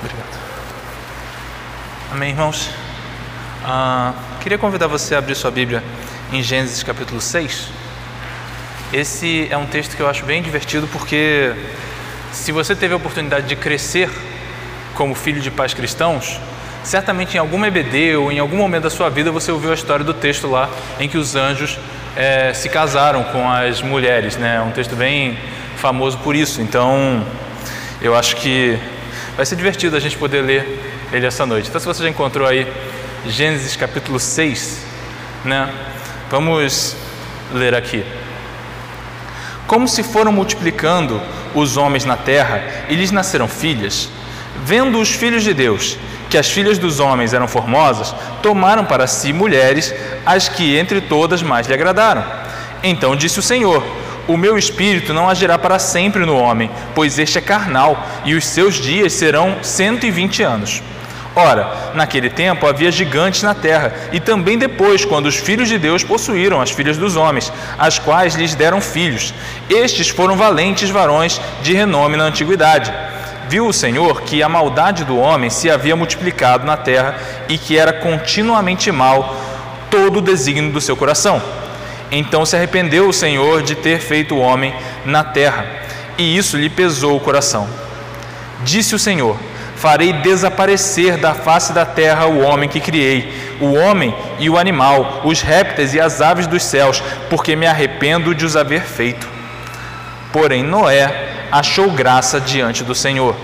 Obrigado. Amém, irmãos? Ah, queria convidar você a abrir sua Bíblia em Gênesis capítulo 6. Esse é um texto que eu acho bem divertido porque, se você teve a oportunidade de crescer como filho de pais cristãos, certamente em algum EBD ou em algum momento da sua vida você ouviu a história do texto lá em que os anjos é, se casaram com as mulheres. Né? É um texto bem famoso por isso. Então, eu acho que vai ser divertido a gente poder ler ele essa noite. Então, se você já encontrou aí Gênesis capítulo 6, né? Vamos ler aqui. Como se foram multiplicando os homens na terra e lhes nasceram filhas, vendo os filhos de Deus que as filhas dos homens eram formosas, tomaram para si mulheres, as que entre todas mais lhe agradaram. Então disse o Senhor: O meu espírito não agirá para sempre no homem, pois este é carnal, e os seus dias serão cento e vinte anos. Ora, naquele tempo havia gigantes na terra, e também depois, quando os filhos de Deus possuíram as filhas dos homens, as quais lhes deram filhos. Estes foram valentes varões de renome na antiguidade. Viu o Senhor que a maldade do homem se havia multiplicado na terra e que era continuamente mal todo o desígnio do seu coração. Então se arrependeu o Senhor de ter feito o homem na terra, e isso lhe pesou o coração. Disse o Senhor: farei desaparecer da face da terra o homem que criei, o homem e o animal, os répteis e as aves dos céus, porque me arrependo de os haver feito. Porém, Noé achou graça diante do Senhor.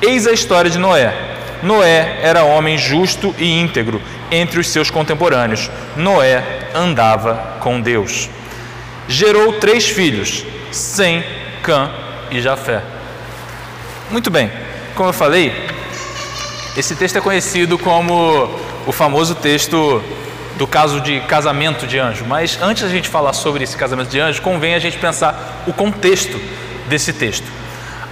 Eis a história de Noé. Noé era homem justo e íntegro entre os seus contemporâneos. Noé andava com Deus. Gerou três filhos: Sem, Cã e Jafé. Muito bem como eu falei, esse texto é conhecido como o famoso texto do caso de casamento de anjo. Mas antes da gente falar sobre esse casamento de anjo, convém a gente pensar o contexto desse texto.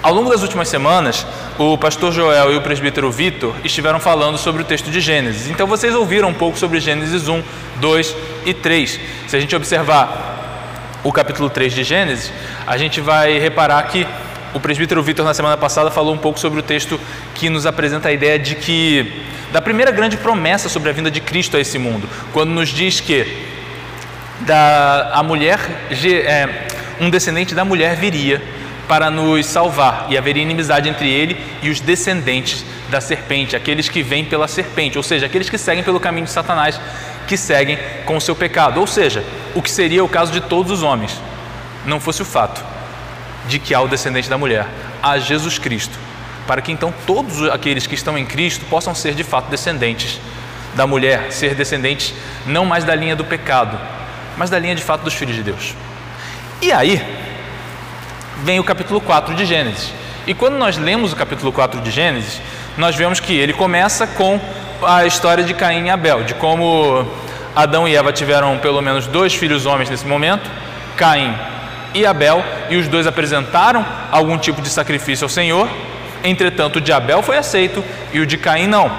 Ao longo das últimas semanas, o pastor Joel e o presbítero Vitor estiveram falando sobre o texto de Gênesis. Então vocês ouviram um pouco sobre Gênesis 1, 2 e 3. Se a gente observar o capítulo 3 de Gênesis, a gente vai reparar que o presbítero Vitor, na semana passada, falou um pouco sobre o texto que nos apresenta a ideia de que, da primeira grande promessa sobre a vinda de Cristo a esse mundo, quando nos diz que da, a mulher, é, um descendente da mulher viria para nos salvar e haveria inimizade entre ele e os descendentes da serpente, aqueles que vêm pela serpente, ou seja, aqueles que seguem pelo caminho de Satanás, que seguem com o seu pecado, ou seja, o que seria o caso de todos os homens, não fosse o fato de que há o descendente da mulher, há Jesus Cristo, para que então todos aqueles que estão em Cristo possam ser de fato descendentes da mulher, ser descendentes não mais da linha do pecado, mas da linha de fato dos filhos de Deus. E aí vem o capítulo 4 de Gênesis. E quando nós lemos o capítulo 4 de Gênesis, nós vemos que ele começa com a história de Caim e Abel, de como Adão e Eva tiveram pelo menos dois filhos homens nesse momento, Caim e Abel, e os dois apresentaram algum tipo de sacrifício ao Senhor. Entretanto, o de Abel foi aceito e o de Caim não.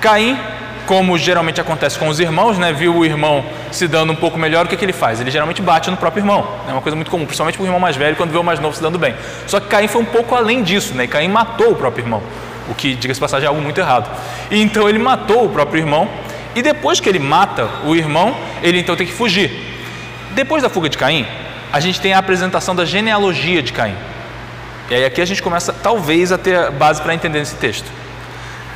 Caim, como geralmente acontece com os irmãos, né, viu o irmão se dando um pouco melhor, o que, que ele faz? Ele geralmente bate no próprio irmão. É uma coisa muito comum, principalmente para o irmão mais velho, quando vê o mais novo se dando bem. Só que Caim foi um pouco além disso, né? Caim matou o próprio irmão, o que, diga-se passagem, é algo muito errado. E então ele matou o próprio irmão, e depois que ele mata o irmão, ele então tem que fugir. Depois da fuga de Caim, a gente tem a apresentação da genealogia de Caim. E aí aqui a gente começa talvez a ter base para entender esse texto.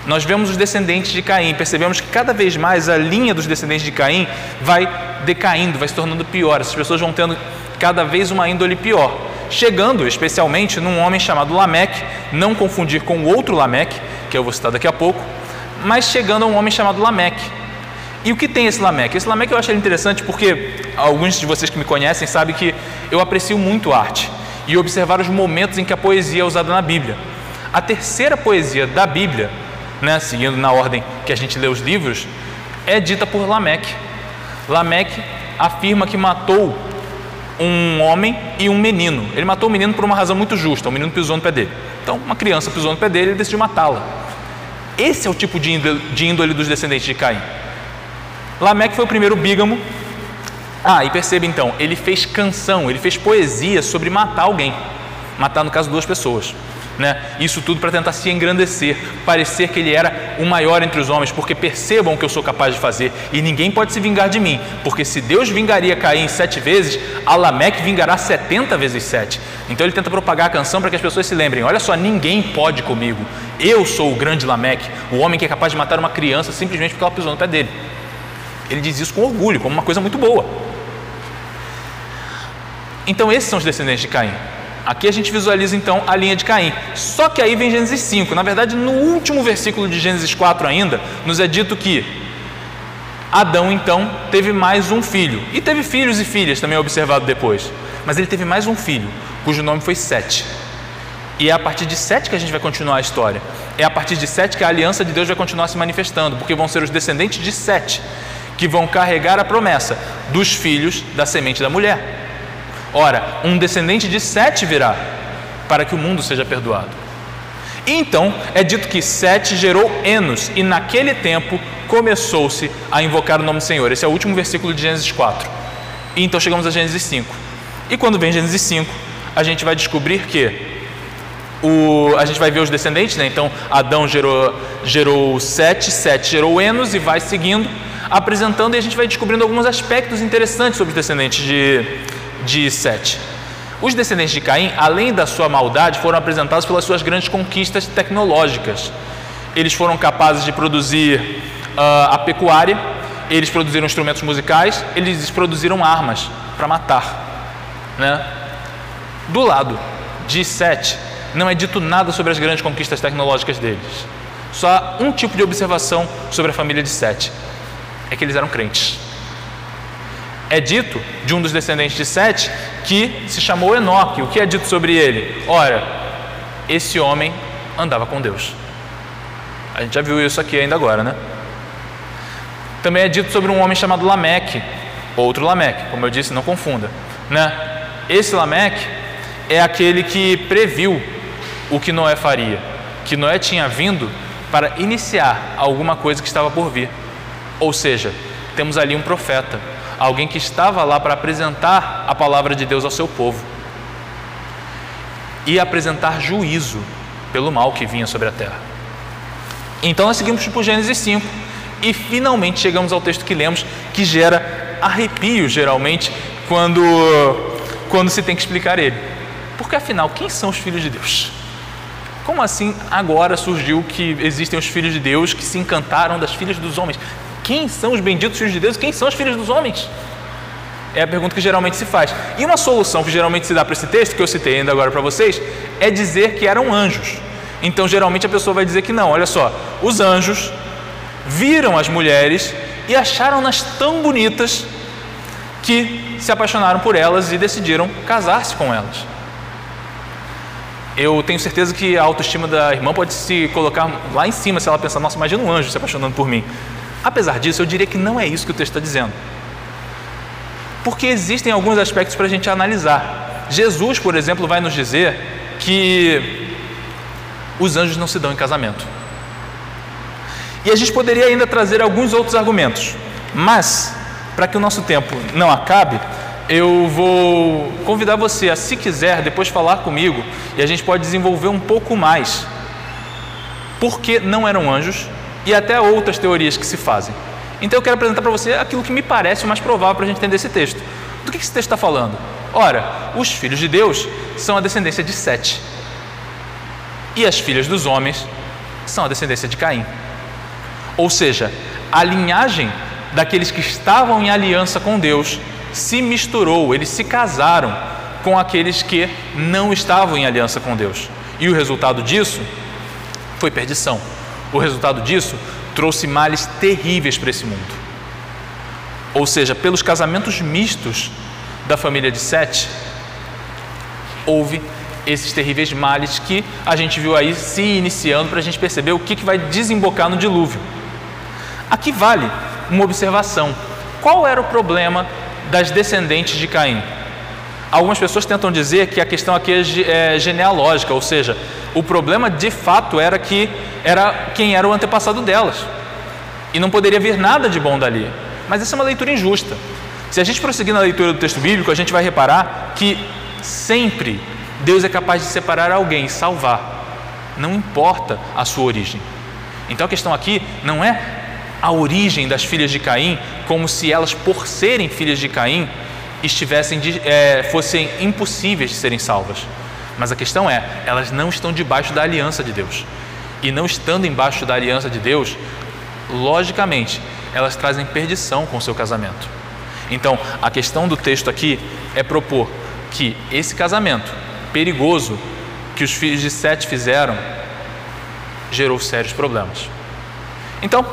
Nós vemos os descendentes de Caim, percebemos que cada vez mais a linha dos descendentes de Caim vai decaindo, vai se tornando pior. Essas pessoas vão tendo cada vez uma índole pior, chegando especialmente num homem chamado Lameque, não confundir com o outro Lameque, que eu vou citar daqui a pouco, mas chegando a um homem chamado Lameque, e o que tem esse Lameque? Esse Lameque eu acho ele interessante porque alguns de vocês que me conhecem sabem que eu aprecio muito arte e observar os momentos em que a poesia é usada na Bíblia. A terceira poesia da Bíblia, né, seguindo na ordem que a gente lê os livros, é dita por Lameque. Lameque afirma que matou um homem e um menino. Ele matou o menino por uma razão muito justa. O menino pisou no pé dele. Então, uma criança pisou no pé dele e ele decidiu matá-la. Esse é o tipo de índole, de índole dos descendentes de Caim. Lameque foi o primeiro bígamo. Ah, e perceba então, ele fez canção, ele fez poesia sobre matar alguém. Matar, no caso, duas pessoas. Né? Isso tudo para tentar se engrandecer, parecer que ele era o maior entre os homens, porque percebam o que eu sou capaz de fazer e ninguém pode se vingar de mim, porque se Deus vingaria Caim sete vezes, Alameque vingará setenta vezes sete. Então ele tenta propagar a canção para que as pessoas se lembrem: olha só, ninguém pode comigo, eu sou o grande Lameque, o homem que é capaz de matar uma criança simplesmente porque ela pisou no pé dele. Ele diz isso com orgulho, como uma coisa muito boa. Então esses são os descendentes de Caim. Aqui a gente visualiza então a linha de Caim. Só que aí vem Gênesis 5. Na verdade, no último versículo de Gênesis 4 ainda, nos é dito que Adão então teve mais um filho. E teve filhos e filhas, também é observado depois. Mas ele teve mais um filho, cujo nome foi Sete. E é a partir de Sete que a gente vai continuar a história. É a partir de Sete que a aliança de Deus vai continuar se manifestando, porque vão ser os descendentes de Sete que vão carregar a promessa dos filhos da semente da mulher. Ora, um descendente de Sete virá para que o mundo seja perdoado. Então é dito que Sete gerou Enos, e naquele tempo começou-se a invocar o nome do Senhor. Esse é o último versículo de Gênesis 4. E então chegamos a Gênesis 5. E quando vem Gênesis 5, a gente vai descobrir que o, a gente vai ver os descendentes, né? Então Adão gerou, gerou Sete, Sete gerou Enos e vai seguindo, apresentando, e a gente vai descobrindo alguns aspectos interessantes sobre os descendentes de, de Sete. Os descendentes de Caim, além da sua maldade, foram apresentados pelas suas grandes conquistas tecnológicas. Eles foram capazes de produzir uh, a pecuária, eles produziram instrumentos musicais, eles produziram armas para matar. Né? Do lado de Sete, não é dito nada sobre as grandes conquistas tecnológicas deles. Só um tipo de observação sobre a família de Sete: é que eles eram crentes é dito de um dos descendentes de Sete que se chamou Enoque. O que é dito sobre ele? Ora, esse homem andava com Deus. A gente já viu isso aqui ainda agora, né? Também é dito sobre um homem chamado Lameque, outro Lameque, como eu disse, não confunda, né? Esse Lameque é aquele que previu o que Noé faria, que Noé tinha vindo para iniciar alguma coisa que estava por vir. Ou seja, temos ali um profeta, alguém que estava lá para apresentar a palavra de Deus ao seu povo e apresentar juízo pelo mal que vinha sobre a terra. Então nós seguimos por Gênesis 5 e finalmente chegamos ao texto que lemos, que gera arrepio geralmente quando, quando se tem que explicar ele. Porque afinal, quem são os filhos de Deus? Como assim agora surgiu que existem os filhos de Deus que se encantaram das filhas dos homens? Quem são os benditos filhos de Deus quem são os filhos dos homens? É a pergunta que geralmente se faz. E uma solução que geralmente se dá para esse texto, que eu citei ainda agora para vocês, é dizer que eram anjos. Então, geralmente a pessoa vai dizer que não, olha só, os anjos viram as mulheres e acharam-nas tão bonitas que se apaixonaram por elas e decidiram casar-se com elas. Eu tenho certeza que a autoestima da irmã pode se colocar lá em cima se ela pensar, nossa, imagina um anjo se apaixonando por mim. Apesar disso, eu diria que não é isso que o texto está dizendo. Porque existem alguns aspectos para a gente analisar. Jesus, por exemplo, vai nos dizer que os anjos não se dão em casamento. E a gente poderia ainda trazer alguns outros argumentos, mas para que o nosso tempo não acabe, eu vou convidar você a, se quiser, depois falar comigo e a gente pode desenvolver um pouco mais. Por que não eram anjos e até outras teorias que se fazem. Então eu quero apresentar para você aquilo que me parece o mais provável para a gente entender esse texto. Do que esse texto está falando? Ora, os filhos de Deus são a descendência de Sete. E as filhas dos homens são a descendência de Caim. Ou seja, a linhagem daqueles que estavam em aliança com Deus se misturou, eles se casaram com aqueles que não estavam em aliança com Deus. E o resultado disso foi perdição. O resultado disso trouxe males terríveis para esse mundo. Ou seja, pelos casamentos mistos da família de Sete, houve esses terríveis males que a gente viu aí se iniciando para a gente perceber o que, que vai desembocar no dilúvio. Aqui vale uma observação: qual era o problema das descendentes de Caim? Algumas pessoas tentam dizer que a questão aqui é, é genealógica, ou seja, o problema de fato era que era quem era o antepassado delas. E não poderia vir nada de bom dali. Mas essa é uma leitura injusta. Se a gente prosseguir na leitura do texto bíblico, a gente vai reparar que sempre Deus é capaz de separar alguém salvar não importa a sua origem. Então a questão aqui não é a origem das filhas de Caim, como se elas, por serem filhas de Caim, estivessem é, fossem impossíveis de serem salvas. Mas a questão é, elas não estão debaixo da aliança de Deus. E não estando embaixo da aliança de Deus, logicamente, elas trazem perdição com o seu casamento. Então, a questão do texto aqui é propor que esse casamento perigoso que os filhos de Sete fizeram gerou sérios problemas. Então,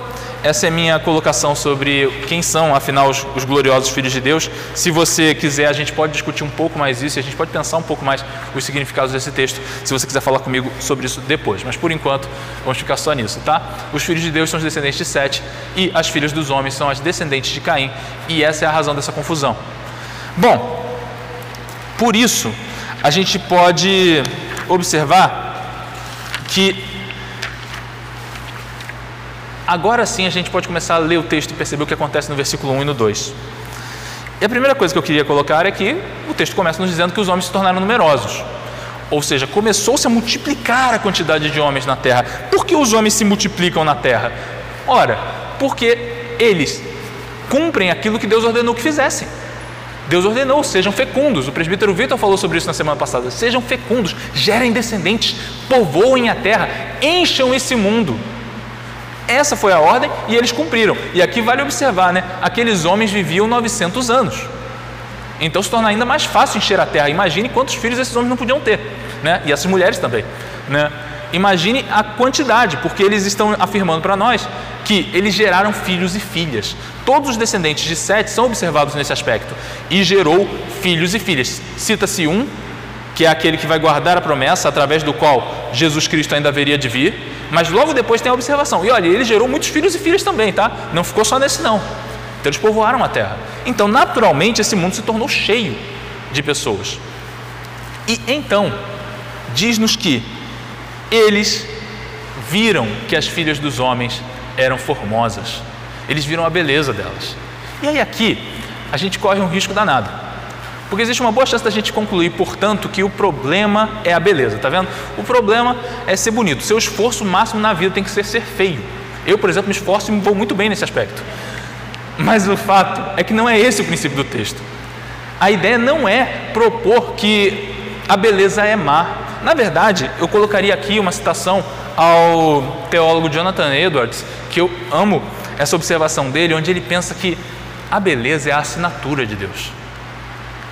essa é minha colocação sobre quem são, afinal, os, os, gloriosos filhos de Deus. Se você quiser, a gente pode discutir um pouco mais isso, a gente pode pensar um pouco mais os significados desse texto, se você quiser falar comigo sobre isso depois. Mas por enquanto, vamos ficar só nisso, tá? Os filhos de Deus são os descendentes de Sete e as filhas dos homens são as descendentes de Caim, e essa é a razão dessa confusão. Bom, por isso, a gente pode observar que Agora sim a gente pode começar a ler o texto e perceber o que acontece no versículo 1 e no 2. E a primeira coisa que eu queria colocar é que o texto começa nos dizendo que os homens se tornaram numerosos. Ou seja, começou-se a multiplicar a quantidade de homens na terra. Por que os homens se multiplicam na terra? Ora, porque eles cumprem aquilo que Deus ordenou que fizessem. Deus ordenou, sejam fecundos. O presbítero Vitor falou sobre isso na semana passada. Sejam fecundos, gerem descendentes, povoem a terra, encham esse mundo. Essa foi a ordem e eles cumpriram. E aqui vale observar, né? Aqueles homens viviam 900 anos. Então se torna ainda mais fácil encher a terra. Imagine quantos filhos esses homens não podiam ter, né? E essas mulheres também, né? Imagine a quantidade, porque eles estão afirmando para nós que eles geraram filhos e filhas. Todos os descendentes de Sete são observados nesse aspecto. E gerou filhos e filhas. Cita-se um, que é aquele que vai guardar a promessa, através do qual Jesus Cristo ainda haveria de vir mas logo depois tem a observação. E olha, ele gerou muitos filhos e filhas também, tá? Não ficou só nesse não. Então eles povoaram a terra. Então, naturalmente, esse mundo se tornou cheio de pessoas. E então, diz-nos que eles viram que as filhas dos homens eram formosas. Eles viram a beleza delas. E aí aqui, a gente corre um risco danado. Porque existe uma boa chance da gente concluir, portanto, que o problema é a beleza, tá vendo? O problema é ser bonito. Seu esforço máximo na vida tem que ser ser feio. Eu, por exemplo, me esforço e me vou muito bem nesse aspecto. Mas o fato é que não é esse o princípio do texto. A ideia não é propor que a beleza é má. Na verdade, eu colocaria aqui uma citação ao teólogo Jonathan Edwards, que eu amo essa observação dele, onde ele pensa que a beleza é a assinatura de Deus.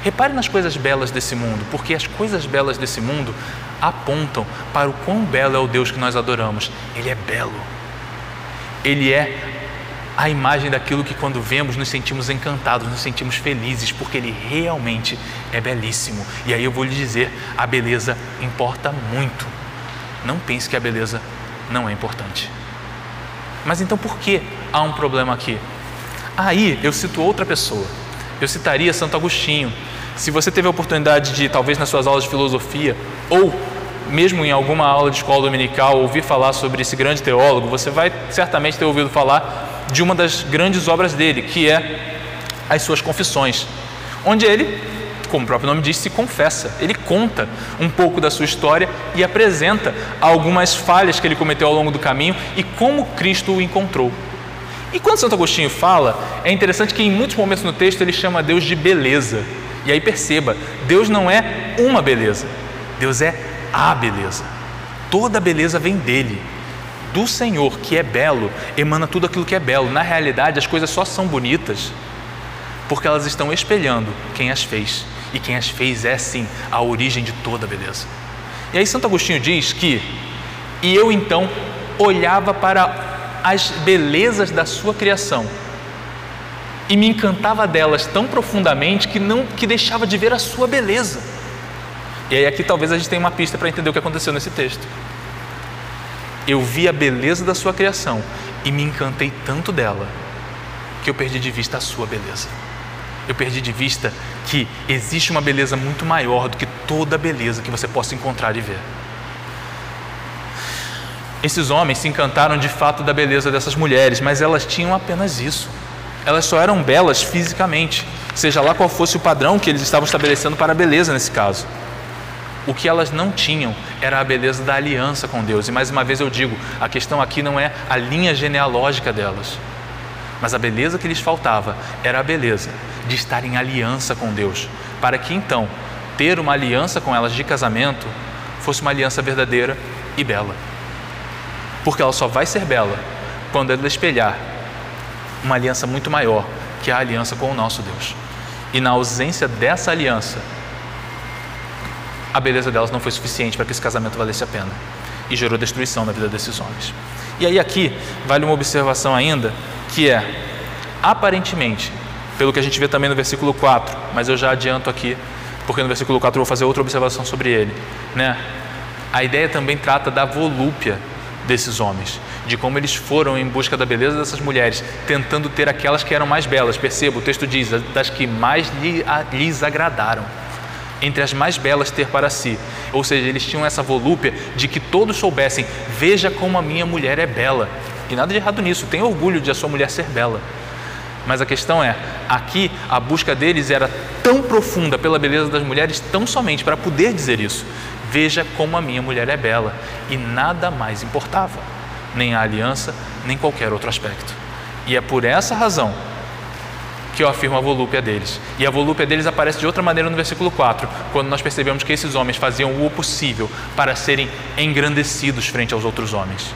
Repare nas coisas belas desse mundo, porque as coisas belas desse mundo apontam para o quão belo é o Deus que nós adoramos. Ele é belo. Ele é a imagem daquilo que, quando vemos, nos sentimos encantados, nos sentimos felizes, porque ele realmente é belíssimo. E aí eu vou lhe dizer: a beleza importa muito. Não pense que a beleza não é importante. Mas então por que há um problema aqui? Aí eu cito outra pessoa. Eu citaria Santo Agostinho, se você teve a oportunidade de, talvez nas suas aulas de filosofia, ou mesmo em alguma aula de escola dominical, ouvir falar sobre esse grande teólogo, você vai certamente ter ouvido falar de uma das grandes obras dele, que é as suas confissões, onde ele, como o próprio nome diz, se confessa. Ele conta um pouco da sua história e apresenta algumas falhas que ele cometeu ao longo do caminho e como Cristo o encontrou. E quando Santo Agostinho fala, é interessante que em muitos momentos no texto ele chama Deus de beleza. E aí perceba, Deus não é uma beleza, Deus é a beleza. Toda beleza vem dele. Do Senhor, que é belo, emana tudo aquilo que é belo. Na realidade, as coisas só são bonitas porque elas estão espelhando quem as fez. E quem as fez é sim a origem de toda beleza. E aí Santo Agostinho diz que e eu então olhava para as belezas da sua criação e me encantava delas tão profundamente que não que deixava de ver a sua beleza. E aí aqui talvez a gente tenha uma pista para entender o que aconteceu nesse texto. Eu vi a beleza da sua criação e me encantei tanto dela que eu perdi de vista a sua beleza. Eu perdi de vista que existe uma beleza muito maior do que toda a beleza que você possa encontrar e ver. Esses homens se encantaram de fato da beleza dessas mulheres, mas elas tinham apenas isso elas só eram belas fisicamente, seja lá qual fosse o padrão que eles estavam estabelecendo para a beleza nesse caso. O que elas não tinham era a beleza da aliança com Deus. E mais uma vez eu digo: a questão aqui não é a linha genealógica delas, mas a beleza que lhes faltava era a beleza de estar em aliança com Deus, para que então ter uma aliança com elas de casamento fosse uma aliança verdadeira e bela. Porque ela só vai ser bela quando ela espelhar uma aliança muito maior, que é a aliança com o nosso Deus. E na ausência dessa aliança, a beleza delas não foi suficiente para que esse casamento valesse a pena e gerou destruição na vida desses homens. E aí aqui vale uma observação ainda, que é aparentemente, pelo que a gente vê também no versículo 4, mas eu já adianto aqui, porque no versículo 4 eu vou fazer outra observação sobre ele, né? A ideia também trata da volúpia desses homens, de como eles foram em busca da beleza dessas mulheres, tentando ter aquelas que eram mais belas. Perceba, o texto diz, das que mais lhes agradaram entre as mais belas ter para si. Ou seja, eles tinham essa volúpia de que todos soubessem: veja como a minha mulher é bela. E nada de errado nisso, tem orgulho de a sua mulher ser bela. Mas a questão é, aqui a busca deles era tão profunda pela beleza das mulheres, tão somente para poder dizer isso. Veja como a minha mulher é bela. E nada mais importava, nem a aliança, nem qualquer outro aspecto. E é por essa razão que eu afirmo a volúpia deles. E a volúpia deles aparece de outra maneira no versículo 4, quando nós percebemos que esses homens faziam o possível para serem engrandecidos frente aos outros homens.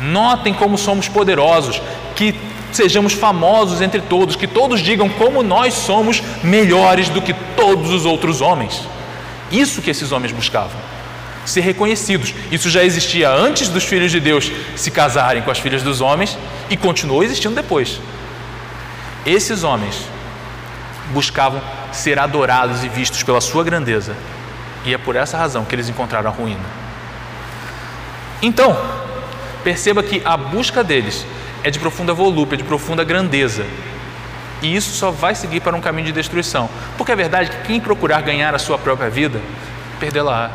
Notem como somos poderosos, que sejamos famosos entre todos, que todos digam como nós somos melhores do que todos os outros homens. Isso que esses homens buscavam. Ser reconhecidos. Isso já existia antes dos filhos de Deus se casarem com as filhas dos homens e continuou existindo depois. Esses homens buscavam ser adorados e vistos pela sua grandeza, e é por essa razão que eles encontraram a ruína. Então, perceba que a busca deles é de profunda volúpia, de profunda grandeza. E isso só vai seguir para um caminho de destruição. Porque é verdade que quem procurar ganhar a sua própria vida, perdê-la.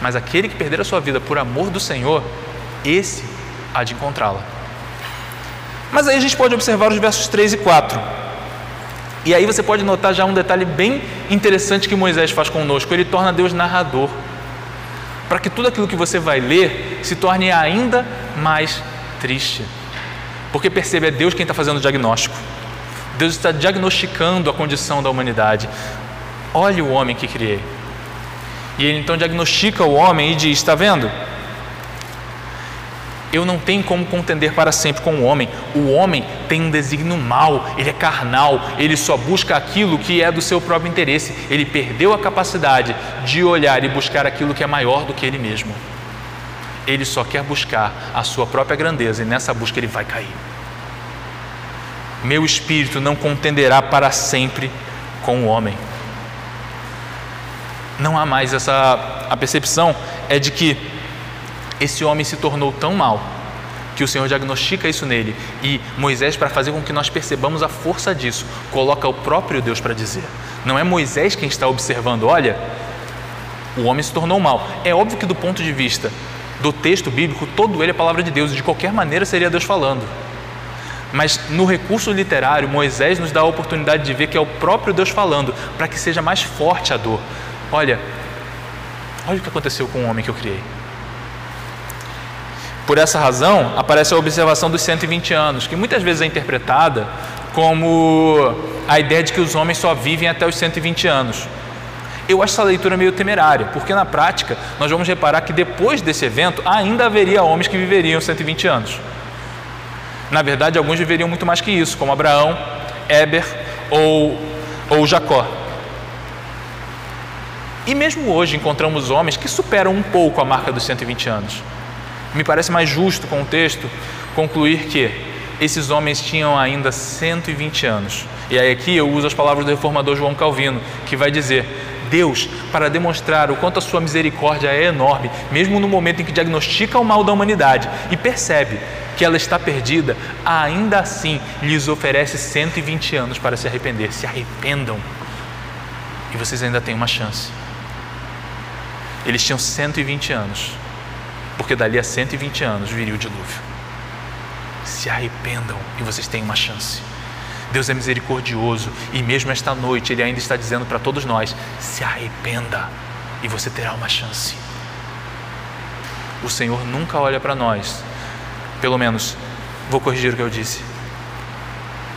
Mas aquele que perder a sua vida por amor do Senhor, esse há de encontrá-la. Mas aí a gente pode observar os versos 3 e 4. E aí você pode notar já um detalhe bem interessante que Moisés faz conosco: ele torna Deus narrador. Para que tudo aquilo que você vai ler se torne ainda mais triste. Porque percebe, é Deus quem está fazendo o diagnóstico. Deus está diagnosticando a condição da humanidade. Olhe o homem que criei. E ele então diagnostica o homem e diz: Está vendo? Eu não tenho como contender para sempre com o homem. O homem tem um desígnio mau, ele é carnal, ele só busca aquilo que é do seu próprio interesse. Ele perdeu a capacidade de olhar e buscar aquilo que é maior do que ele mesmo. Ele só quer buscar a sua própria grandeza e nessa busca ele vai cair. Meu espírito não contenderá para sempre com o homem. Não há mais essa a percepção é de que esse homem se tornou tão mal que o Senhor diagnostica isso nele e Moisés, para fazer com que nós percebamos a força disso, coloca o próprio Deus para dizer. Não é Moisés quem está observando, olha, o homem se tornou mal. É óbvio que, do ponto de vista do texto bíblico, todo ele é palavra de Deus, e de qualquer maneira seria Deus falando. Mas no recurso literário, Moisés nos dá a oportunidade de ver que é o próprio Deus falando, para que seja mais forte a dor. Olha, olha o que aconteceu com o homem que eu criei. Por essa razão, aparece a observação dos 120 anos, que muitas vezes é interpretada como a ideia de que os homens só vivem até os 120 anos. Eu acho essa leitura meio temerária, porque na prática nós vamos reparar que depois desse evento ainda haveria homens que viveriam 120 anos. Na verdade, alguns viveriam muito mais que isso, como Abraão, Éber ou, ou Jacó. E mesmo hoje encontramos homens que superam um pouco a marca dos 120 anos. Me parece mais justo com o texto concluir que esses homens tinham ainda 120 anos. E aí aqui eu uso as palavras do reformador João Calvino, que vai dizer: Deus, para demonstrar o quanto a sua misericórdia é enorme, mesmo no momento em que diagnostica o mal da humanidade e percebe que ela está perdida, ainda assim lhes oferece 120 anos para se arrepender. Se arrependam e vocês ainda têm uma chance. Eles tinham 120 anos porque dali a 120 anos viria o dilúvio. Se arrependam e vocês têm uma chance. Deus é misericordioso e mesmo esta noite Ele ainda está dizendo para todos nós: se arrependa, e você terá uma chance. O Senhor nunca olha para nós, pelo menos, vou corrigir o que eu disse.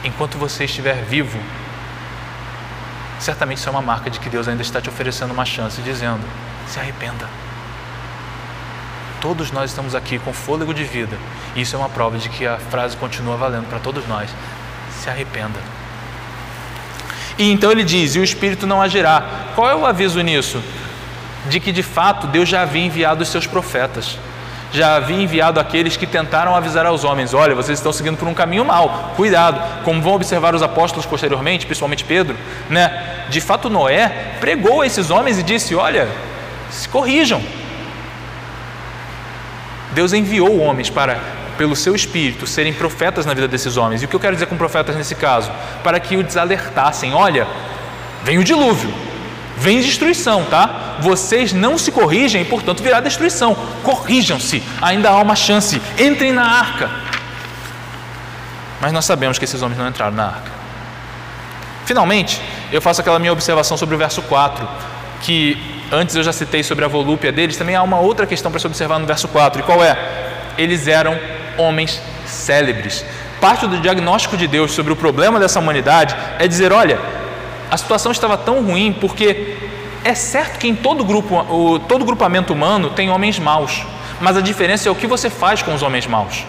Enquanto você estiver vivo, certamente isso é uma marca de que Deus ainda está te oferecendo uma chance, dizendo: se arrependa. Todos nós estamos aqui com fôlego de vida, e isso é uma prova de que a frase continua valendo para todos nós: se arrependa. E então ele diz: e o Espírito não agirá. Qual é o aviso nisso? De que de fato Deus já havia enviado os seus profetas já havia enviado aqueles que tentaram avisar aos homens: olha, vocês estão seguindo por um caminho mau, cuidado. Como vão observar os apóstolos posteriormente, principalmente Pedro, né? De fato, Noé pregou a esses homens e disse: olha, se corrijam. Deus enviou homens para, pelo seu espírito, serem profetas na vida desses homens. E o que eu quero dizer com profetas nesse caso? Para que o desalertassem: olha, vem o dilúvio, vem destruição, tá? Vocês não se corrigem e, portanto, virá destruição. Corrijam-se, ainda há uma chance. Entrem na arca. Mas nós sabemos que esses homens não entraram na arca. Finalmente, eu faço aquela minha observação sobre o verso 4, que antes eu já citei sobre a volúpia deles, também há uma outra questão para se observar no verso 4. E qual é? Eles eram homens célebres. Parte do diagnóstico de Deus sobre o problema dessa humanidade é dizer: olha, a situação estava tão ruim porque é certo que em todo grupo, o, todo grupamento humano tem homens maus, mas a diferença é o que você faz com os homens maus.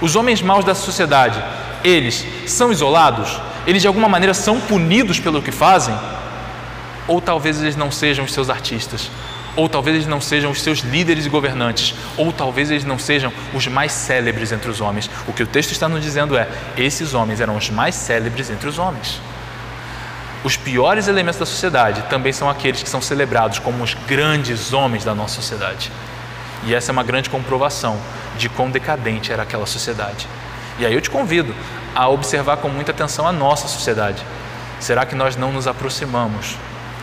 Os homens maus da sociedade, eles são isolados? Eles de alguma maneira são punidos pelo que fazem? Ou talvez eles não sejam os seus artistas, ou talvez eles não sejam os seus líderes e governantes, ou talvez eles não sejam os mais célebres entre os homens. O que o texto está nos dizendo é: esses homens eram os mais célebres entre os homens. Os piores elementos da sociedade também são aqueles que são celebrados como os grandes homens da nossa sociedade. E essa é uma grande comprovação de quão decadente era aquela sociedade. E aí eu te convido a observar com muita atenção a nossa sociedade. Será que nós não nos aproximamos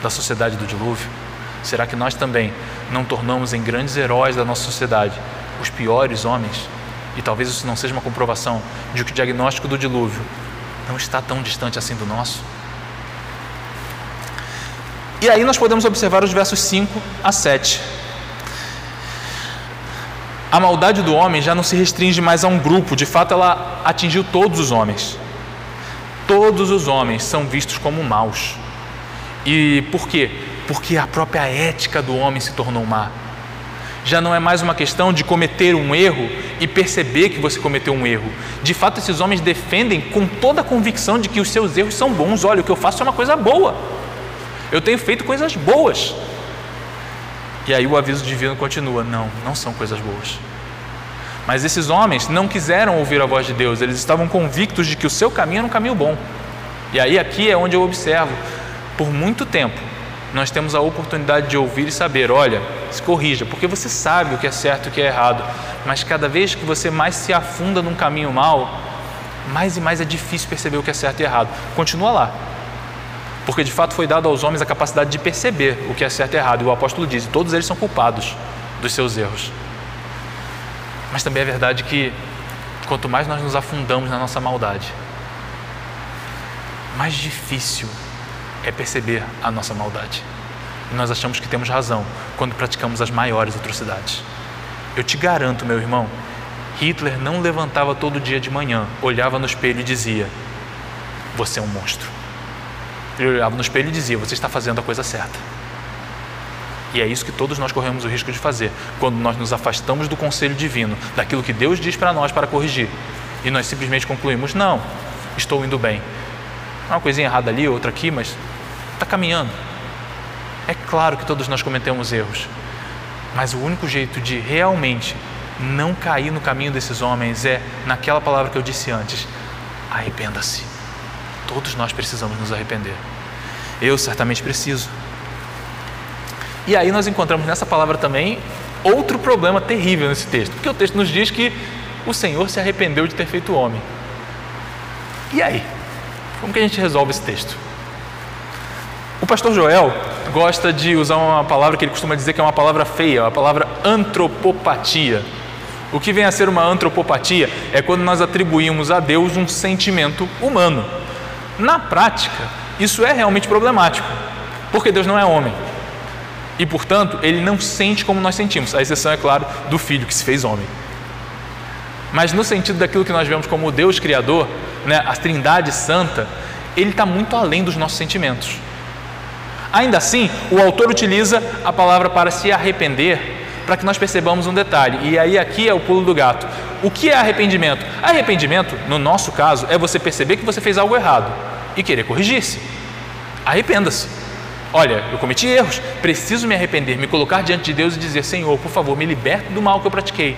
da sociedade do dilúvio? Será que nós também não tornamos em grandes heróis da nossa sociedade os piores homens? E talvez isso não seja uma comprovação de que o diagnóstico do dilúvio não está tão distante assim do nosso. E aí nós podemos observar os versos 5 a 7. A maldade do homem já não se restringe mais a um grupo, de fato ela atingiu todos os homens. Todos os homens são vistos como maus. E por quê? Porque a própria ética do homem se tornou má. Já não é mais uma questão de cometer um erro e perceber que você cometeu um erro. De fato, esses homens defendem com toda a convicção de que os seus erros são bons. Olha, o que eu faço é uma coisa boa. Eu tenho feito coisas boas. E aí o aviso divino continua: não, não são coisas boas. Mas esses homens não quiseram ouvir a voz de Deus, eles estavam convictos de que o seu caminho era um caminho bom. E aí aqui é onde eu observo, por muito tempo, nós temos a oportunidade de ouvir e saber, olha, se corrija, porque você sabe o que é certo e o que é errado, mas cada vez que você mais se afunda num caminho mal, mais e mais é difícil perceber o que é certo e errado. Continua lá, porque de fato foi dado aos homens a capacidade de perceber o que é certo e errado. E o apóstolo diz: todos eles são culpados dos seus erros. Mas também é verdade que quanto mais nós nos afundamos na nossa maldade, mais difícil é perceber a nossa maldade. E nós achamos que temos razão quando praticamos as maiores atrocidades. Eu te garanto, meu irmão, Hitler não levantava todo dia de manhã, olhava no espelho e dizia: Você é um monstro. Ele olhava no espelho e dizia: Você está fazendo a coisa certa. E é isso que todos nós corremos o risco de fazer, quando nós nos afastamos do conselho divino, daquilo que Deus diz para nós para corrigir, e nós simplesmente concluímos: Não, estou indo bem. Uma coisinha errada ali, outra aqui, mas está caminhando. É claro que todos nós cometemos erros, mas o único jeito de realmente não cair no caminho desses homens é naquela palavra que eu disse antes: arrependa-se. Todos nós precisamos nos arrepender. Eu certamente preciso. E aí nós encontramos nessa palavra também outro problema terrível nesse texto, porque o texto nos diz que o Senhor se arrependeu de ter feito homem. E aí? Como que a gente resolve esse texto? O pastor Joel gosta de usar uma palavra que ele costuma dizer que é uma palavra feia, a palavra antropopatia. O que vem a ser uma antropopatia é quando nós atribuímos a Deus um sentimento humano. Na prática, isso é realmente problemático, porque Deus não é homem. E, portanto, ele não sente como nós sentimos. A exceção, é claro, do filho que se fez homem. Mas no sentido daquilo que nós vemos como Deus Criador, né, a Trindade Santa, ele está muito além dos nossos sentimentos. Ainda assim, o autor utiliza a palavra para se arrepender para que nós percebamos um detalhe. E aí aqui é o pulo do gato. O que é arrependimento? Arrependimento, no nosso caso, é você perceber que você fez algo errado e querer corrigir-se. Arrependa-se. Olha, eu cometi erros, preciso me arrepender, me colocar diante de Deus e dizer: Senhor, por favor, me liberte do mal que eu pratiquei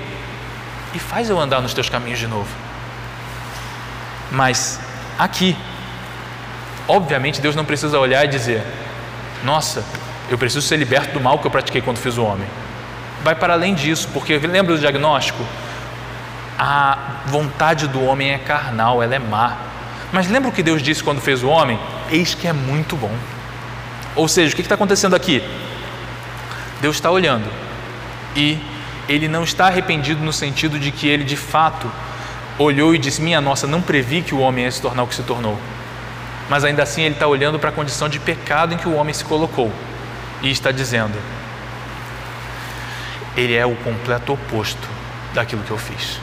e faz eu andar nos teus caminhos de novo. Mas aqui, obviamente, Deus não precisa olhar e dizer: Nossa, eu preciso ser liberto do mal que eu pratiquei quando fiz o homem. Vai para além disso, porque lembra do diagnóstico? A vontade do homem é carnal, ela é má. Mas lembra o que Deus disse quando fez o homem? Eis que é muito bom. Ou seja, o que está acontecendo aqui? Deus está olhando e ele não está arrependido no sentido de que ele de fato olhou e disse: Minha nossa, não previ que o homem ia se tornar o que se tornou. Mas ainda assim ele está olhando para a condição de pecado em que o homem se colocou e está dizendo: Ele é o completo oposto daquilo que eu fiz.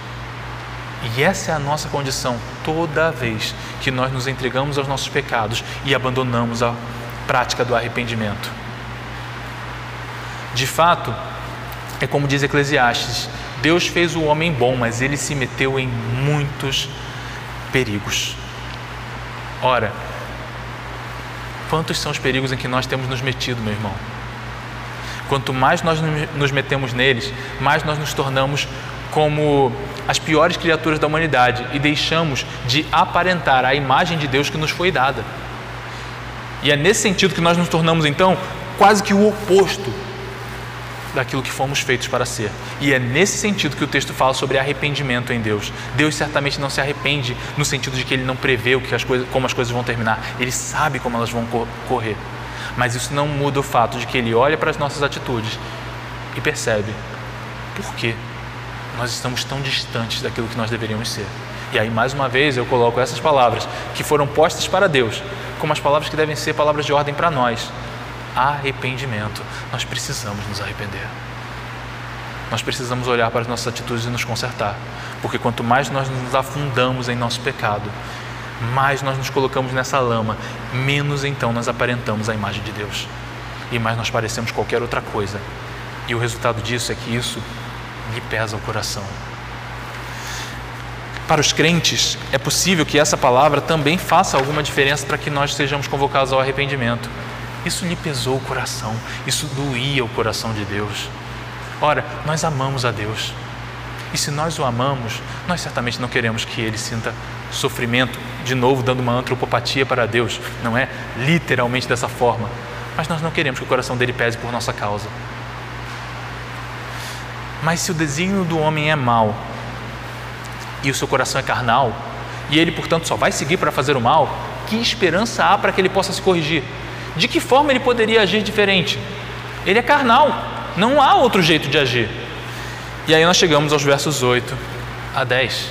E essa é a nossa condição toda vez que nós nos entregamos aos nossos pecados e abandonamos a prática do arrependimento. De fato, é como diz Eclesiastes: Deus fez o homem bom, mas ele se meteu em muitos perigos. Ora, quantos são os perigos em que nós temos nos metido, meu irmão? Quanto mais nós nos metemos neles, mais nós nos tornamos como as piores criaturas da humanidade e deixamos de aparentar a imagem de Deus que nos foi dada. E é nesse sentido que nós nos tornamos, então, quase que o oposto daquilo que fomos feitos para ser. E é nesse sentido que o texto fala sobre arrependimento em Deus. Deus certamente não se arrepende no sentido de que ele não prevê o que as coisas, como as coisas vão terminar. Ele sabe como elas vão correr. Mas isso não muda o fato de que ele olha para as nossas atitudes e percebe por que nós estamos tão distantes daquilo que nós deveríamos ser. E aí, mais uma vez, eu coloco essas palavras que foram postas para Deus, como as palavras que devem ser palavras de ordem para nós arrependimento. Nós precisamos nos arrepender. Nós precisamos olhar para as nossas atitudes e nos consertar, porque quanto mais nós nos afundamos em nosso pecado, mais nós nos colocamos nessa lama, menos então nós aparentamos a imagem de Deus e mais nós parecemos qualquer outra coisa. E o resultado disso é que isso lhe pesa o coração. Para os crentes, é possível que essa palavra também faça alguma diferença para que nós sejamos convocados ao arrependimento. Isso lhe pesou o coração, isso doía o coração de Deus. Ora, nós amamos a Deus. E se nós o amamos, nós certamente não queremos que ele sinta sofrimento, de novo dando uma antropopatia para Deus, não é literalmente dessa forma, mas nós não queremos que o coração dele pese por nossa causa. Mas se o desígnio do homem é mau e o seu coração é carnal, e ele, portanto, só vai seguir para fazer o mal, que esperança há para que ele possa se corrigir? De que forma ele poderia agir diferente? Ele é carnal, não há outro jeito de agir. E aí nós chegamos aos versos 8 a 10.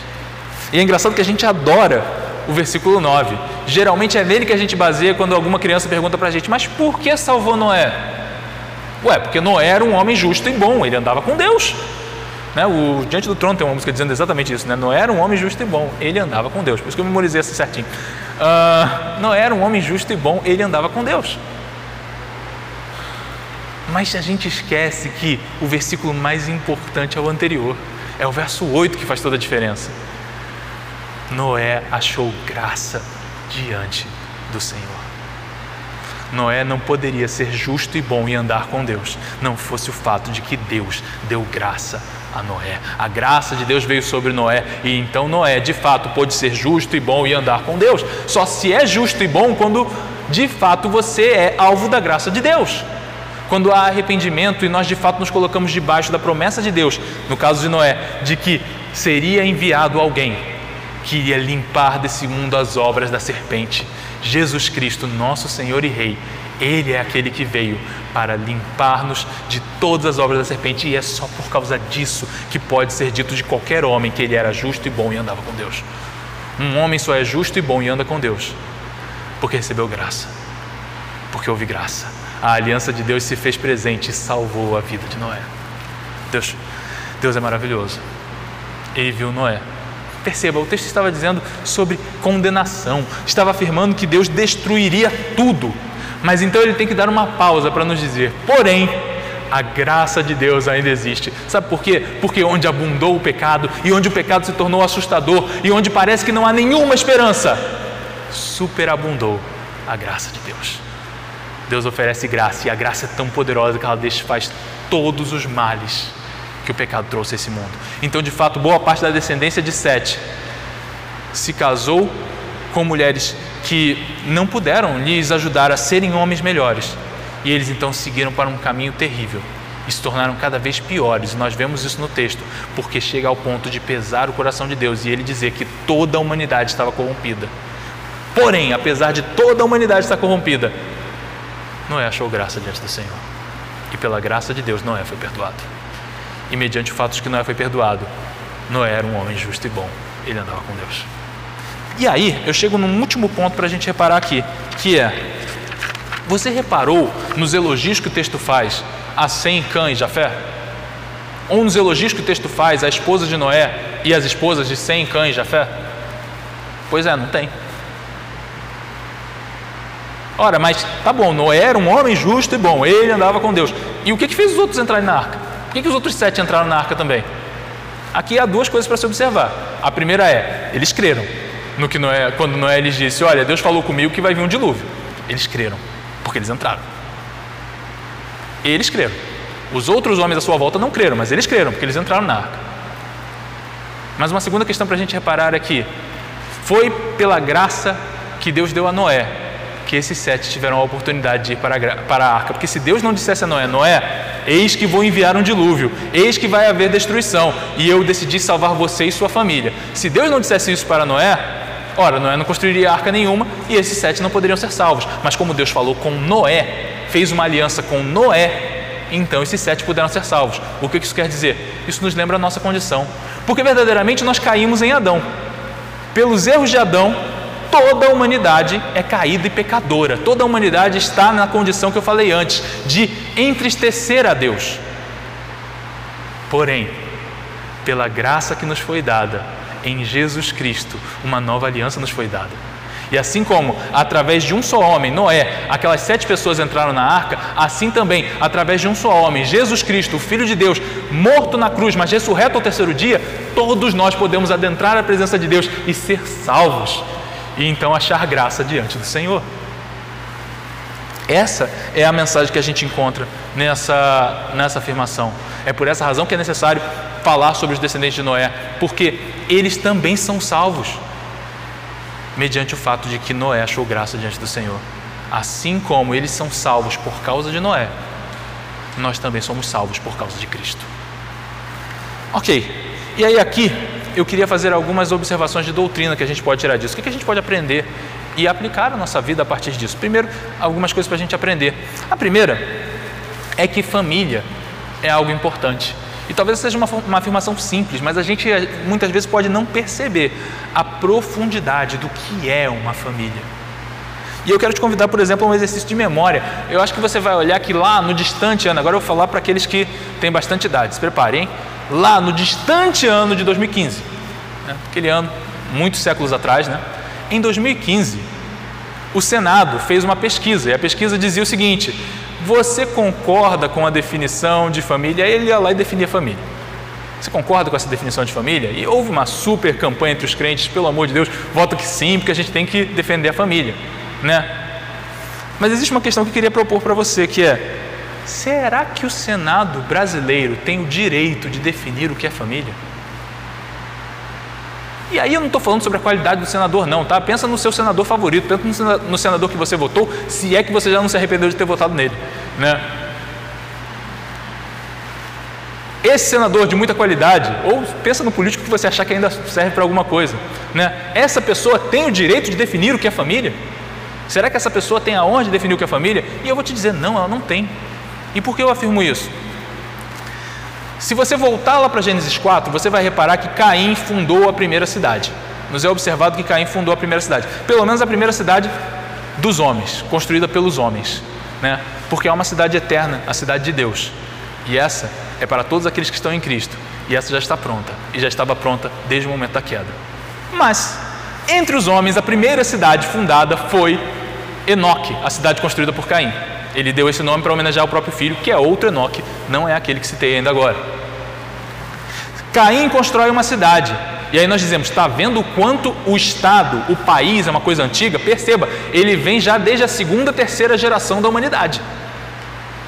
E é engraçado que a gente adora o versículo 9. Geralmente é nele que a gente baseia quando alguma criança pergunta para a gente: Mas por que salvou Noé? Ué, porque Noé era um homem justo e bom, ele andava com Deus. Né? O Diante do Trono tem uma música dizendo exatamente isso: né? Noé era um homem justo e bom, ele andava com Deus. Por isso que eu memorizei assim certinho. Uh, Noé era um homem justo e bom, ele andava com Deus. Mas a gente esquece que o versículo mais importante é o anterior, é o verso 8 que faz toda a diferença. Noé achou graça diante do Senhor. Noé não poderia ser justo e bom e andar com Deus, não fosse o fato de que Deus deu graça a Noé. A graça de Deus veio sobre Noé e então Noé, de fato, pôde ser justo e bom e andar com Deus. Só se é justo e bom quando de fato você é alvo da graça de Deus. Quando há arrependimento e nós de fato nos colocamos debaixo da promessa de Deus, no caso de Noé, de que seria enviado alguém que iria limpar desse mundo as obras da serpente, Jesus Cristo, nosso Senhor e Rei, ele é aquele que veio para limpar-nos de todas as obras da serpente, e é só por causa disso que pode ser dito de qualquer homem que ele era justo e bom e andava com Deus. Um homem só é justo e bom e anda com Deus porque recebeu graça, porque houve graça. a aliança de Deus se fez presente e salvou a vida de Noé. Deus, Deus é maravilhoso. Ele viu Noé. Perceba, o texto estava dizendo sobre condenação, estava afirmando que Deus destruiria tudo. Mas então ele tem que dar uma pausa para nos dizer: porém, a graça de Deus ainda existe. Sabe por quê? Porque onde abundou o pecado e onde o pecado se tornou assustador e onde parece que não há nenhuma esperança, superabundou a graça de Deus. Deus oferece graça e a graça é tão poderosa que ela desfaz todos os males que o pecado trouxe a esse mundo. Então, de fato, boa parte da descendência de Sete se casou com mulheres que não puderam lhes ajudar a serem homens melhores. E eles então seguiram para um caminho terrível e se tornaram cada vez piores. Nós vemos isso no texto, porque chega ao ponto de pesar o coração de Deus e ele dizer que toda a humanidade estava corrompida. Porém, apesar de toda a humanidade estar corrompida, Noé achou graça diante do Senhor. E pela graça de Deus, Noé foi perdoado. E mediante o fato de que Noé foi perdoado, Noé era um homem justo e bom. Ele andava com Deus. E aí, eu chego num último ponto para a gente reparar aqui, que é: você reparou nos elogios que o texto faz a Sem, Cã e Jafé? Ou nos elogios que o texto faz à esposa de Noé e às esposas de Sem, Cã e Jafé? Pois é, não tem. Ora, mas tá bom, Noé era um homem justo e bom, ele andava com Deus. E o que, que fez os outros entrarem na arca? Por que, que os outros sete entraram na arca também? Aqui há duas coisas para se observar. A primeira é, eles creram no que Noé, quando Noé lhes disse: Olha, Deus falou comigo que vai vir um dilúvio. Eles creram, porque eles entraram. Eles creram. Os outros homens à sua volta não creram, mas eles creram, porque eles entraram na arca. Mas uma segunda questão para a gente reparar aqui: foi pela graça que Deus deu a Noé que esses sete tiveram a oportunidade de ir para a, para a arca. Porque se Deus não dissesse a Noé, Noé, eis que vou enviar um dilúvio, eis que vai haver destruição, e eu decidi salvar você e sua família. Se Deus não dissesse isso para Noé, ora, Noé não construiria arca nenhuma e esses sete não poderiam ser salvos. Mas como Deus falou com Noé, fez uma aliança com Noé, então esses sete puderam ser salvos. O que isso quer dizer? Isso nos lembra a nossa condição. Porque verdadeiramente nós caímos em Adão. Pelos erros de Adão, toda a humanidade é caída e pecadora. Toda a humanidade está na condição que eu falei antes, de entristecer a Deus. Porém, pela graça que nos foi dada em Jesus Cristo, uma nova aliança nos foi dada. E assim como através de um só homem, Noé, aquelas sete pessoas entraram na arca, assim também, através de um só homem, Jesus Cristo, o Filho de Deus, morto na cruz, mas ressurreto ao terceiro dia, todos nós podemos adentrar a presença de Deus e ser salvos e então achar graça diante do Senhor. Essa é a mensagem que a gente encontra nessa, nessa afirmação. É por essa razão que é necessário falar sobre os descendentes de Noé, porque eles também são salvos, mediante o fato de que Noé achou graça diante do Senhor. Assim como eles são salvos por causa de Noé, nós também somos salvos por causa de Cristo. Ok, e aí aqui eu queria fazer algumas observações de doutrina que a gente pode tirar disso. O que a gente pode aprender e aplicar na nossa vida a partir disso? Primeiro, algumas coisas para a gente aprender. A primeira é que família é algo importante. E talvez seja uma, uma afirmação simples, mas a gente eh, muitas vezes pode não perceber a profundidade do que é uma família. E eu quero te convidar, por exemplo, a um exercício de memória. Eu acho que você vai olhar que lá no distante ano, agora eu vou falar para aqueles que têm bastante idade, se preparem, lá no distante ano de 2015, né? aquele ano, muitos séculos atrás, né? Em 2015, o Senado fez uma pesquisa e a pesquisa dizia o seguinte: você concorda com a definição de família? Ele ia lá e definia família. Você concorda com essa definição de família? E houve uma super campanha entre os crentes, pelo amor de Deus, vota que sim, porque a gente tem que defender a família, né? Mas existe uma questão que eu queria propor para você, que é: Será que o Senado brasileiro tem o direito de definir o que é família? E aí eu não estou falando sobre a qualidade do senador, não, tá? Pensa no seu senador favorito, pensa no senador que você votou, se é que você já não se arrependeu de ter votado nele, né? Esse senador de muita qualidade, ou pensa no político que você achar que ainda serve para alguma coisa, né? Essa pessoa tem o direito de definir o que é família? Será que essa pessoa tem a honra de definir o que é família? E eu vou te dizer, não, ela não tem. E por que eu afirmo isso? Se você voltar lá para Gênesis 4, você vai reparar que Caim fundou a primeira cidade. Nos é observado que Caim fundou a primeira cidade, pelo menos a primeira cidade dos homens, construída pelos homens. né? Porque é uma cidade eterna, a cidade de Deus. E essa é para todos aqueles que estão em Cristo. E essa já está pronta, e já estava pronta desde o momento da queda. Mas, entre os homens, a primeira cidade fundada foi Enoque, a cidade construída por Caim. Ele deu esse nome para homenagear o próprio filho, que é outro Enoque, não é aquele que citei ainda agora. Caim constrói uma cidade, e aí nós dizemos, está vendo o quanto o Estado, o país é uma coisa antiga? Perceba, ele vem já desde a segunda, terceira geração da humanidade.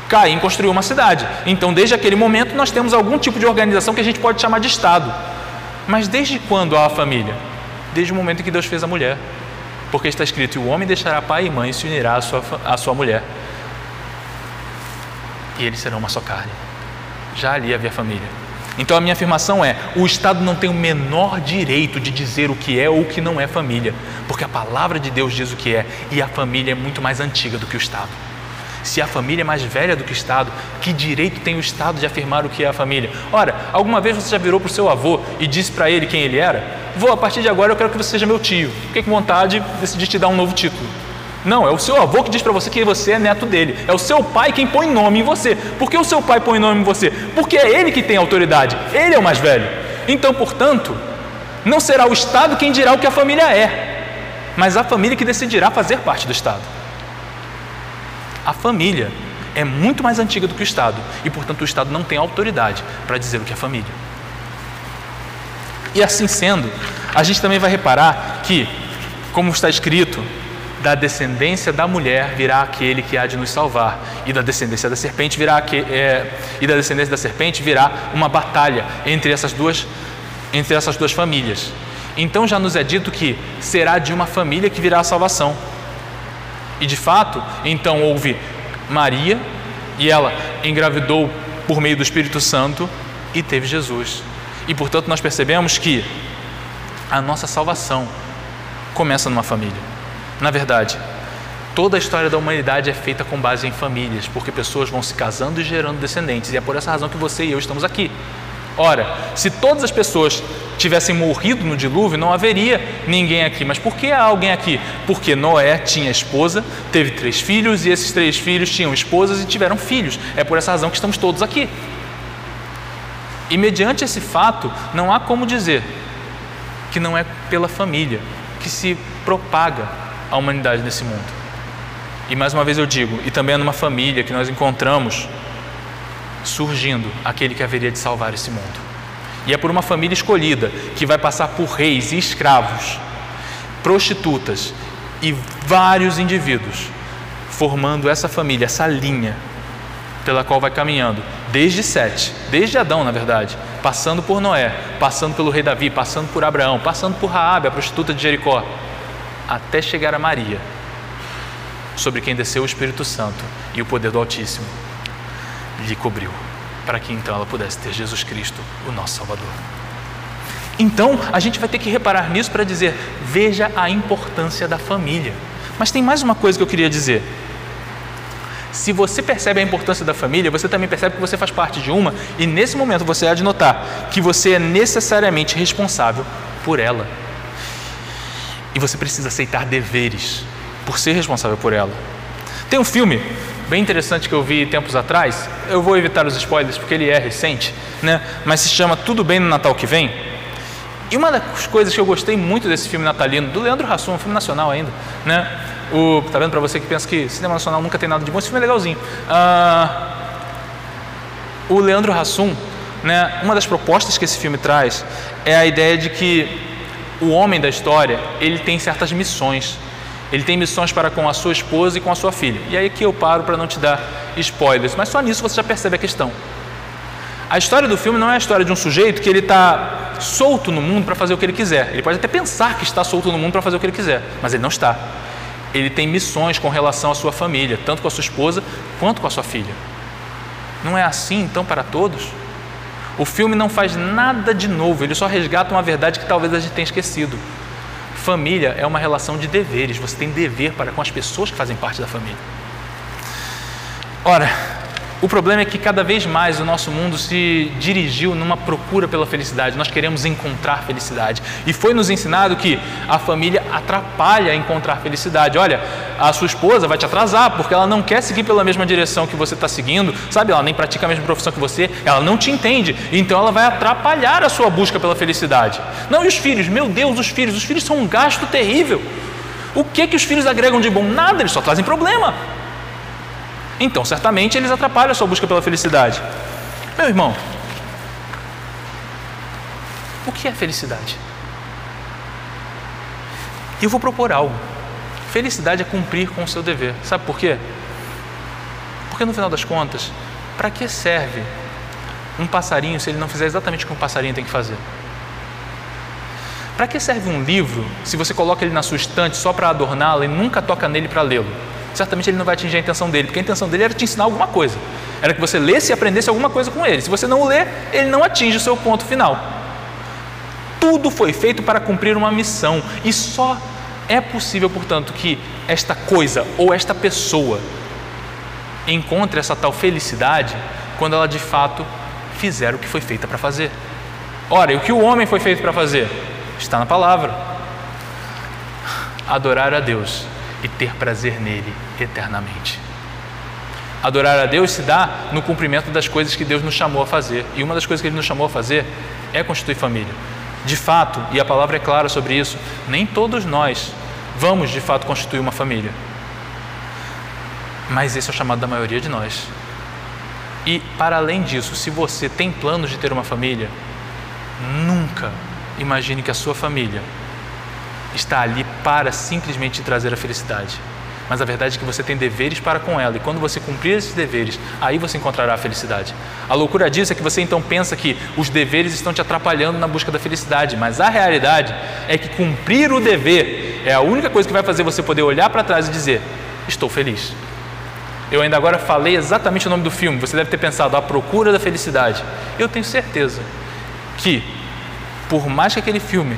Caim construiu uma cidade. Então, desde aquele momento, nós temos algum tipo de organização que a gente pode chamar de Estado. Mas desde quando há a família? Desde o momento em que Deus fez a mulher. Porque está escrito: o homem deixará pai e mãe e se unirá à sua, à sua mulher. E eles serão uma só carne. Já ali havia família. Então a minha afirmação é: o Estado não tem o menor direito de dizer o que é ou o que não é família, porque a palavra de Deus diz o que é e a família é muito mais antiga do que o Estado. Se a família é mais velha do que o Estado, que direito tem o Estado de afirmar o que é a família? Ora, alguma vez você já virou para o seu avô e disse para ele quem ele era? Vou, a partir de agora eu quero que você seja meu tio. Fiquei com vontade, decidi te dar um novo título. Não, é o seu avô que diz para você que você é neto dele. É o seu pai quem põe nome em você. Por que o seu pai põe nome em você? Porque é ele que tem autoridade. Ele é o mais velho. Então, portanto, não será o Estado quem dirá o que a família é, mas a família que decidirá fazer parte do Estado. A família é muito mais antiga do que o Estado e, portanto, o Estado não tem autoridade para dizer o que é família. E assim sendo, a gente também vai reparar que, como está escrito da descendência da mulher virá aquele que há de nos salvar, e da descendência da serpente virá que, é, e da descendência da serpente virá uma batalha entre essas duas entre essas duas famílias. Então já nos é dito que será de uma família que virá a salvação. E de fato, então houve Maria e ela engravidou por meio do Espírito Santo e teve Jesus. E portanto nós percebemos que a nossa salvação começa numa família. Na verdade, toda a história da humanidade é feita com base em famílias, porque pessoas vão se casando e gerando descendentes, e é por essa razão que você e eu estamos aqui. Ora, se todas as pessoas tivessem morrido no dilúvio, não haveria ninguém aqui. Mas por que há alguém aqui? Porque Noé tinha esposa, teve três filhos, e esses três filhos tinham esposas e tiveram filhos. É por essa razão que estamos todos aqui. E mediante esse fato, não há como dizer que não é pela família que se propaga a humanidade nesse mundo. E mais uma vez eu digo, e também é numa família que nós encontramos surgindo aquele que haveria de salvar esse mundo. E é por uma família escolhida que vai passar por reis e escravos, prostitutas e vários indivíduos, formando essa família, essa linha pela qual vai caminhando, desde Sete, desde Adão, na verdade, passando por Noé, passando pelo rei Davi, passando por Abraão, passando por Raabe, a prostituta de Jericó, até chegar a Maria, sobre quem desceu o Espírito Santo e o poder do Altíssimo lhe cobriu, para que então ela pudesse ter Jesus Cristo, o nosso Salvador. Então, a gente vai ter que reparar nisso para dizer: veja a importância da família. Mas tem mais uma coisa que eu queria dizer. Se você percebe a importância da família, você também percebe que você faz parte de uma, e nesse momento você há de notar que você é necessariamente responsável por ela e você precisa aceitar deveres por ser responsável por ela. Tem um filme bem interessante que eu vi tempos atrás. Eu vou evitar os spoilers porque ele é recente, né? Mas se chama Tudo Bem no Natal que Vem. E uma das coisas que eu gostei muito desse filme natalino, do Leandro Hassum, um filme nacional ainda, né? O, tá vendo para você que pensa que cinema nacional nunca tem nada de bom, esse filme é legalzinho. Ah, o Leandro Hassum, né? Uma das propostas que esse filme traz é a ideia de que o homem da história, ele tem certas missões. Ele tem missões para com a sua esposa e com a sua filha. E aí que eu paro para não te dar spoilers, mas só nisso você já percebe a questão. A história do filme não é a história de um sujeito que ele está solto no mundo para fazer o que ele quiser. Ele pode até pensar que está solto no mundo para fazer o que ele quiser, mas ele não está. Ele tem missões com relação à sua família, tanto com a sua esposa quanto com a sua filha. Não é assim então para todos? O filme não faz nada de novo, ele só resgata uma verdade que talvez a gente tenha esquecido. Família é uma relação de deveres, você tem dever para com as pessoas que fazem parte da família. Ora, O problema é que cada vez mais o nosso mundo se dirigiu numa procura pela felicidade. Nós queremos encontrar felicidade. E foi nos ensinado que a família atrapalha encontrar felicidade. Olha, a sua esposa vai te atrasar porque ela não quer seguir pela mesma direção que você está seguindo, sabe? Ela nem pratica a mesma profissão que você, ela não te entende. Então ela vai atrapalhar a sua busca pela felicidade. Não, e os filhos? Meu Deus, os filhos. Os filhos são um gasto terrível. O que, que os filhos agregam de bom? Nada, eles só trazem problema. Então, certamente, eles atrapalham a sua busca pela felicidade. Meu irmão, o que é felicidade? Eu vou propor algo. Felicidade é cumprir com o seu dever. Sabe por quê? Porque no final das contas, para que serve um passarinho se ele não fizer exatamente o que um passarinho tem que fazer? Para que serve um livro se você coloca ele na sua estante só para adorná-lo e nunca toca nele para lê-lo? Certamente ele não vai atingir a intenção dele, porque a intenção dele era te ensinar alguma coisa. Era que você lesse e aprendesse alguma coisa com ele. Se você não lê, ele não atinge o seu ponto final. Tudo foi feito para cumprir uma missão e só é possível, portanto, que esta coisa ou esta pessoa encontre essa tal felicidade quando ela de fato fizer o que foi feita para fazer. Ora, e o que o homem foi feito para fazer? Está na palavra. Adorar a Deus e ter prazer nele eternamente. Adorar a Deus se dá no cumprimento das coisas que Deus nos chamou a fazer. E uma das coisas que Ele nos chamou a fazer é constituir família. De fato, e a palavra é clara sobre isso, nem todos nós vamos de fato constituir uma família. Mas esse é o chamado da maioria de nós. E, para além disso, se você tem planos de ter uma família, nunca imagine que a sua família está ali para simplesmente trazer a felicidade. Mas a verdade é que você tem deveres para com ela, e quando você cumprir esses deveres, aí você encontrará a felicidade. A loucura disso é que você então pensa que os deveres estão te atrapalhando na busca da felicidade, mas a realidade é que cumprir o dever é a única coisa que vai fazer você poder olhar para trás e dizer: Estou feliz. Eu ainda agora falei exatamente o nome do filme, você deve ter pensado: A Procura da Felicidade. Eu tenho certeza que, por mais que aquele filme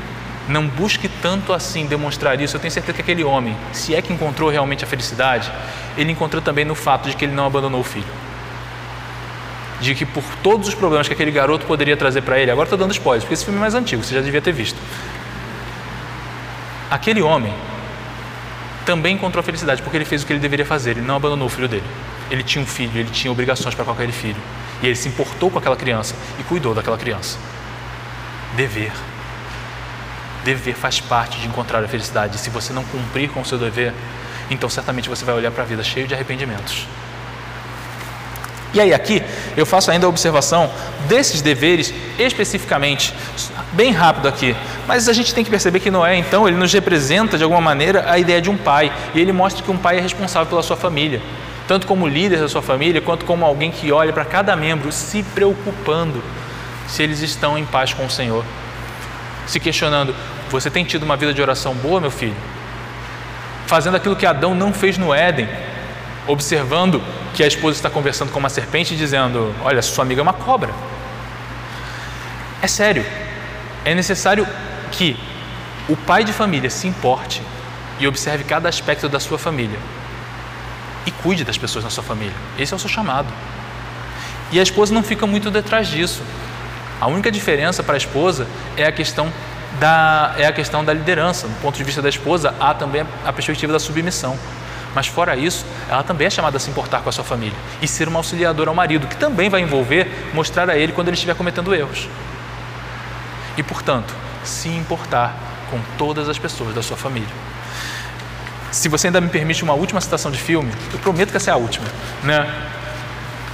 não busque tanto assim demonstrar isso. Eu tenho certeza que aquele homem, se é que encontrou realmente a felicidade, ele encontrou também no fato de que ele não abandonou o filho. De que por todos os problemas que aquele garoto poderia trazer para ele, agora estou dando spoilers, porque esse filme é mais antigo, você já devia ter visto. Aquele homem também encontrou a felicidade porque ele fez o que ele deveria fazer, ele não abandonou o filho dele. Ele tinha um filho, ele tinha obrigações para aquele filho. E ele se importou com aquela criança e cuidou daquela criança. Dever dever faz parte de encontrar a felicidade. Se você não cumprir com o seu dever, então certamente você vai olhar para a vida cheio de arrependimentos. E aí, aqui eu faço ainda a observação desses deveres especificamente, bem rápido aqui. Mas a gente tem que perceber que Noé, então, ele nos representa de alguma maneira a ideia de um pai. E ele mostra que um pai é responsável pela sua família, tanto como líder da sua família, quanto como alguém que olha para cada membro, se preocupando se eles estão em paz com o Senhor. Se questionando: você tem tido uma vida de oração boa, meu filho? Fazendo aquilo que Adão não fez no Éden, observando que a esposa está conversando com uma serpente e dizendo: Olha, sua amiga é uma cobra. É sério, é necessário que o pai de família se importe e observe cada aspecto da sua família e cuide das pessoas na sua família. Esse é o seu chamado. E a esposa não fica muito detrás disso. A única diferença para a esposa é a questão da, é a questão da liderança. Do ponto de vista da esposa, há também a perspectiva da submissão. Mas fora isso, ela também é chamada a se importar com a sua família e ser uma auxiliadora ao marido, que também vai envolver mostrar a ele quando ele estiver cometendo erros. E, portanto, se importar com todas as pessoas da sua família. Se você ainda me permite uma última citação de filme, eu prometo que essa é a última, né?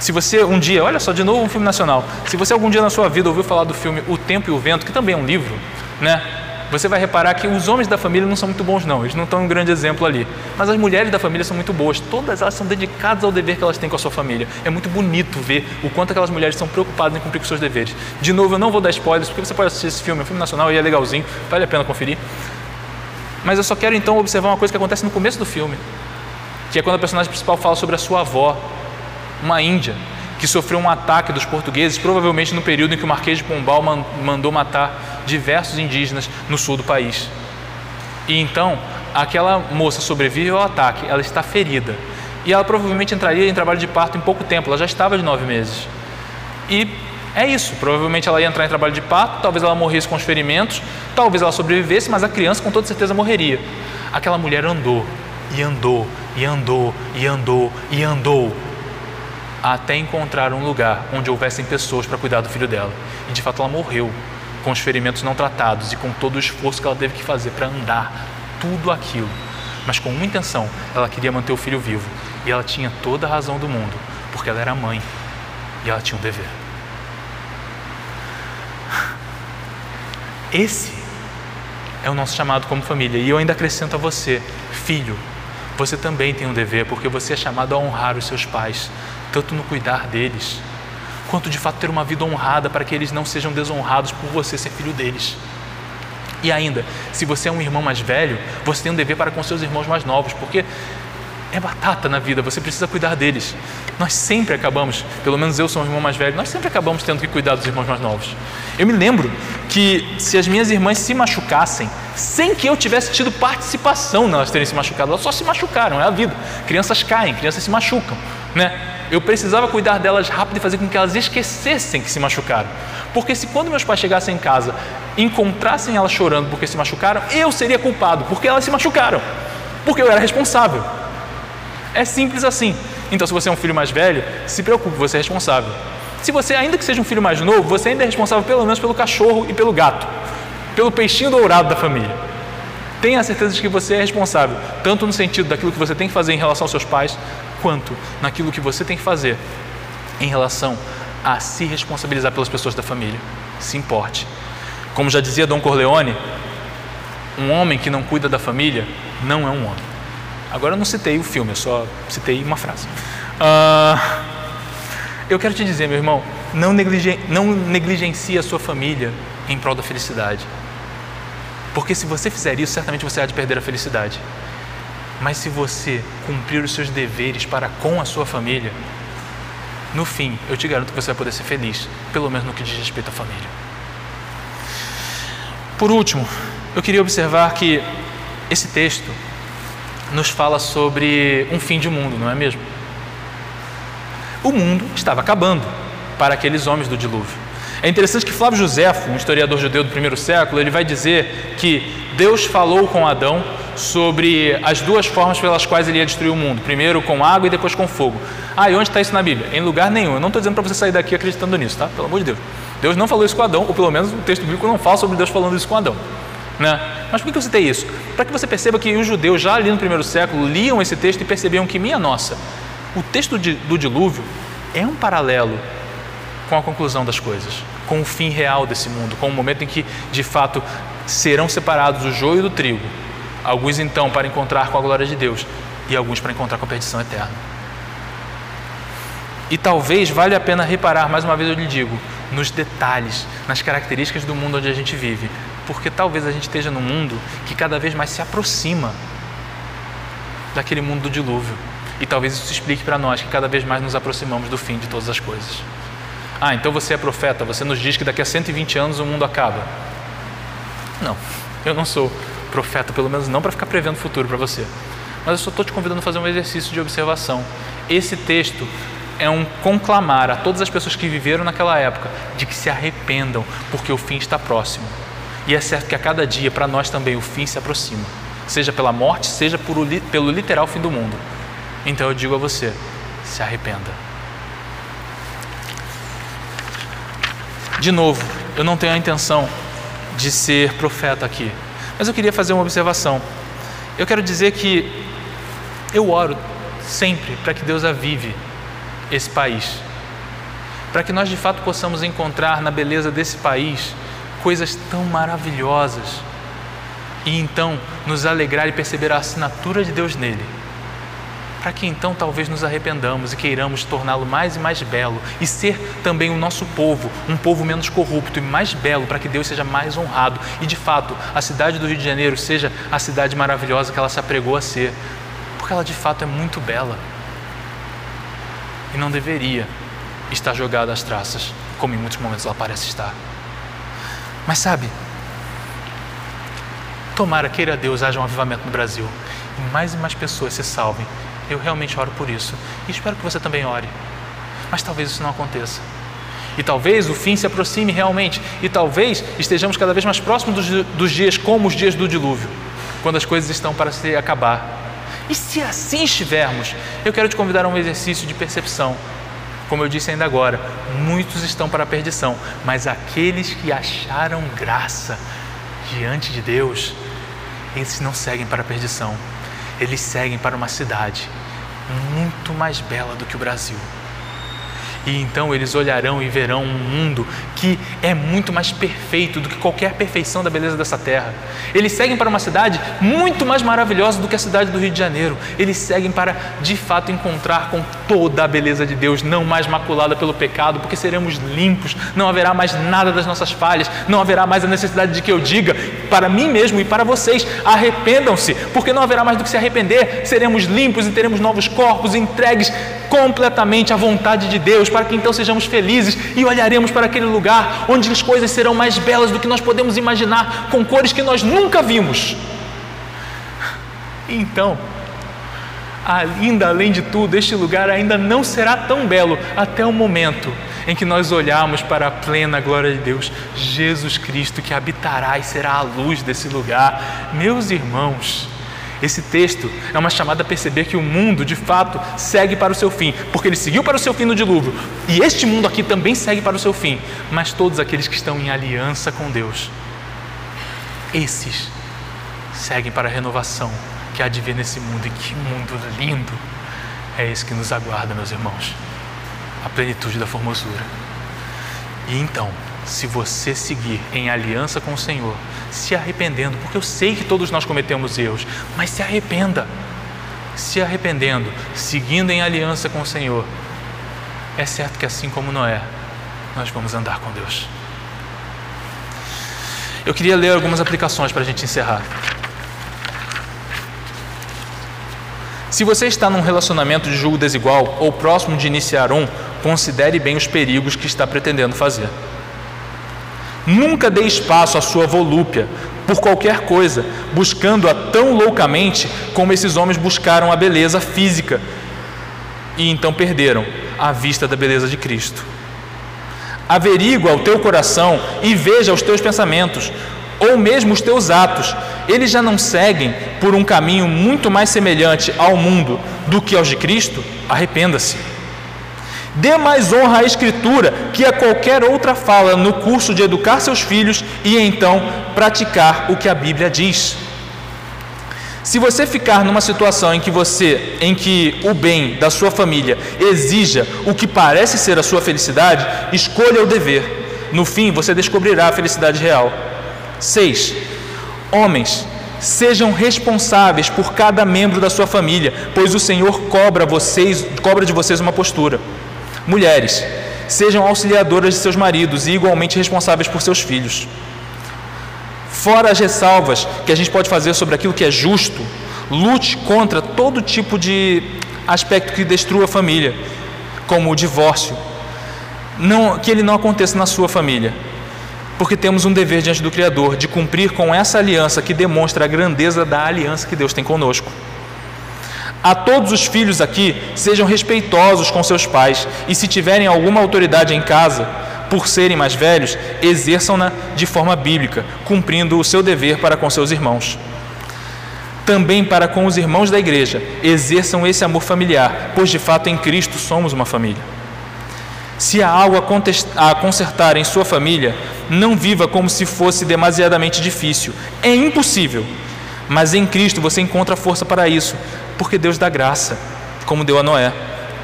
Se você um dia, olha só, de novo um filme nacional, se você algum dia na sua vida ouviu falar do filme O Tempo e o Vento, que também é um livro, né? Você vai reparar que os homens da família não são muito bons, não. Eles não estão um grande exemplo ali. Mas as mulheres da família são muito boas. Todas elas são dedicadas ao dever que elas têm com a sua família. É muito bonito ver o quanto aquelas mulheres são preocupadas em cumprir com seus deveres. De novo, eu não vou dar spoilers, porque você pode assistir esse filme. É um filme nacional e é legalzinho. Vale a pena conferir. Mas eu só quero então observar uma coisa que acontece no começo do filme. Que é quando a personagem principal fala sobre a sua avó, uma índia, que sofreu um ataque dos portugueses, provavelmente no período em que o Marquês de Pombal mandou matar diversos indígenas no sul do país. E então, aquela moça sobrevive ao ataque, ela está ferida. e ela provavelmente entraria em trabalho de parto em pouco tempo, ela já estava de nove meses. E é isso, provavelmente ela ia entrar em trabalho de parto, talvez ela morresse com os ferimentos, talvez ela sobrevivesse, mas a criança com toda certeza morreria. Aquela mulher andou, e andou, e andou, e andou, e andou, até encontrar um lugar onde houvessem pessoas para cuidar do filho dela. E de fato ela morreu, com os ferimentos não tratados e com todo o esforço que ela teve que fazer para andar tudo aquilo. Mas com uma intenção, ela queria manter o filho vivo. E ela tinha toda a razão do mundo, porque ela era mãe e ela tinha um dever. Esse é o nosso chamado como família. E eu ainda acrescento a você, filho, você também tem um dever, porque você é chamado a honrar os seus pais, tanto no cuidar deles, quanto de fato ter uma vida honrada para que eles não sejam desonrados por você ser filho deles. E ainda, se você é um irmão mais velho, você tem um dever para com seus irmãos mais novos, porque é batata na vida, você precisa cuidar deles. Nós sempre acabamos, pelo menos eu sou um irmão mais velho, nós sempre acabamos tendo que cuidar dos irmãos mais novos. Eu me lembro que se as minhas irmãs se machucassem, sem que eu tivesse tido participação nelas terem se machucado, elas só se machucaram, é a vida. Crianças caem, crianças se machucam, né? Eu precisava cuidar delas rápido e fazer com que elas esquecessem que se machucaram. Porque se quando meus pais chegassem em casa encontrassem elas chorando porque se machucaram, eu seria culpado, porque elas se machucaram. Porque eu era responsável. É simples assim. Então, se você é um filho mais velho, se preocupe, você é responsável. Se você, ainda que seja um filho mais novo, você ainda é responsável pelo menos pelo cachorro e pelo gato, pelo peixinho dourado da família. Tenha a certeza de que você é responsável, tanto no sentido daquilo que você tem que fazer em relação aos seus pais, quanto naquilo que você tem que fazer em relação a se responsabilizar pelas pessoas da família. Se importe. Como já dizia Dom Corleone, um homem que não cuida da família não é um homem. Agora eu não citei o filme, eu só citei uma frase. Uh, eu quero te dizer, meu irmão, não, não negligencie a sua família em prol da felicidade. Porque se você fizer isso, certamente você há de perder a felicidade. Mas se você cumprir os seus deveres para com a sua família, no fim, eu te garanto que você vai poder ser feliz, pelo menos no que diz respeito à família. Por último, eu queria observar que esse texto nos fala sobre um fim de mundo, não é mesmo? O mundo estava acabando para aqueles homens do dilúvio. É interessante que Flávio Josefo, um historiador judeu do primeiro século, ele vai dizer que Deus falou com Adão sobre as duas formas pelas quais ele ia destruir o mundo: primeiro com água e depois com fogo. Ah, e onde está isso na Bíblia? Em lugar nenhum. Eu não estou dizendo para você sair daqui acreditando nisso, tá? Pelo amor de Deus. Deus não falou isso com Adão, ou pelo menos o texto bíblico não fala sobre Deus falando isso com Adão. Né? Mas por que eu citei isso? Para que você perceba que os judeus, já ali no primeiro século, liam esse texto e percebiam que, minha nossa, o texto de, do dilúvio é um paralelo com a conclusão das coisas, com o fim real desse mundo, com o momento em que, de fato, serão separados o joio do trigo. Alguns, então, para encontrar com a glória de Deus e alguns para encontrar com a perdição eterna. E talvez valha a pena reparar, mais uma vez eu lhe digo, nos detalhes, nas características do mundo onde a gente vive, porque talvez a gente esteja num mundo que cada vez mais se aproxima daquele mundo do dilúvio. E talvez isso explique para nós que cada vez mais nos aproximamos do fim de todas as coisas. Ah, então você é profeta, você nos diz que daqui a 120 anos o mundo acaba. Não, eu não sou profeta, pelo menos não para ficar prevendo o futuro para você. Mas eu só estou te convidando a fazer um exercício de observação. Esse texto é um conclamar a todas as pessoas que viveram naquela época de que se arrependam, porque o fim está próximo. E é certo que a cada dia, para nós também, o fim se aproxima, seja pela morte, seja por, pelo literal fim do mundo. Então eu digo a você: se arrependa. De novo, eu não tenho a intenção de ser profeta aqui, mas eu queria fazer uma observação. Eu quero dizer que eu oro sempre para que Deus avive esse país, para que nós de fato possamos encontrar na beleza desse país coisas tão maravilhosas. E então nos alegrar e perceber a assinatura de Deus nele, para que então talvez nos arrependamos e queiramos torná-lo mais e mais belo e ser também o nosso povo, um povo menos corrupto e mais belo, para que Deus seja mais honrado e de fato a cidade do Rio de Janeiro seja a cidade maravilhosa que ela se apregou a ser, porque ela de fato é muito bela e não deveria estar jogada às traças, como em muitos momentos ela parece estar. Mas sabe, tomara, queira Deus, haja um avivamento no Brasil e mais e mais pessoas se salvem Eu realmente oro por isso. E espero que você também ore. Mas talvez isso não aconteça. E talvez o fim se aproxime realmente. E talvez estejamos cada vez mais próximos dos, dos dias como os dias do dilúvio, quando as coisas estão para se acabar. E se assim estivermos, eu quero te convidar a um exercício de percepção. Como eu disse ainda agora, muitos estão para a perdição, mas aqueles que acharam graça diante de Deus, esses não seguem para a perdição, eles seguem para uma cidade muito mais bela do que o Brasil. E então eles olharão e verão um mundo que é muito mais perfeito do que qualquer perfeição da beleza dessa terra. Eles seguem para uma cidade muito mais maravilhosa do que a cidade do Rio de Janeiro. Eles seguem para, de fato, encontrar com toda a beleza de Deus, não mais maculada pelo pecado, porque seremos limpos, não haverá mais nada das nossas falhas, não haverá mais a necessidade de que eu diga para mim mesmo e para vocês: arrependam-se, porque não haverá mais do que se arrepender, seremos limpos e teremos novos corpos entregues completamente à vontade de Deus para que então sejamos felizes e olharemos para aquele lugar onde as coisas serão mais belas do que nós podemos imaginar, com cores que nós nunca vimos. Então, ainda além de tudo, este lugar ainda não será tão belo até o momento em que nós olharmos para a plena glória de Deus, Jesus Cristo que habitará e será a luz desse lugar. Meus irmãos, esse texto é uma chamada a perceber que o mundo, de fato, segue para o seu fim, porque ele seguiu para o seu fim no dilúvio, e este mundo aqui também segue para o seu fim, mas todos aqueles que estão em aliança com Deus, esses seguem para a renovação que há de ver nesse mundo, e que mundo lindo é esse que nos aguarda, meus irmãos. A plenitude da formosura. E então, se você seguir em aliança com o Senhor, se arrependendo, porque eu sei que todos nós cometemos erros, mas se arrependa. Se arrependendo, seguindo em aliança com o Senhor, é certo que assim como Noé, nós vamos andar com Deus. Eu queria ler algumas aplicações para a gente encerrar. Se você está num relacionamento de julgo desigual ou próximo de iniciar um, considere bem os perigos que está pretendendo fazer. Nunca dê espaço à sua volúpia por qualquer coisa, buscando-a tão loucamente como esses homens buscaram a beleza física e então perderam a vista da beleza de Cristo. Averigua o teu coração e veja os teus pensamentos, ou mesmo os teus atos. Eles já não seguem por um caminho muito mais semelhante ao mundo do que aos de Cristo? Arrependa-se. Dê mais honra à Escritura que a qualquer outra fala no curso de educar seus filhos e então praticar o que a Bíblia diz. Se você ficar numa situação em que você, em que o bem da sua família exija o que parece ser a sua felicidade, escolha o dever. No fim, você descobrirá a felicidade real. 6. Homens, sejam responsáveis por cada membro da sua família, pois o Senhor cobra vocês, cobra de vocês uma postura. Mulheres, sejam auxiliadoras de seus maridos e igualmente responsáveis por seus filhos. Fora as ressalvas que a gente pode fazer sobre aquilo que é justo, lute contra todo tipo de aspecto que destrua a família, como o divórcio. Não, que ele não aconteça na sua família, porque temos um dever diante do Criador de cumprir com essa aliança que demonstra a grandeza da aliança que Deus tem conosco. A todos os filhos aqui, sejam respeitosos com seus pais e, se tiverem alguma autoridade em casa, por serem mais velhos, exerçam-na de forma bíblica, cumprindo o seu dever para com seus irmãos. Também para com os irmãos da igreja, exerçam esse amor familiar, pois de fato em Cristo somos uma família. Se há algo a consertar em sua família, não viva como se fosse demasiadamente difícil. É impossível. Mas em Cristo você encontra força para isso, porque Deus dá graça, como deu a Noé.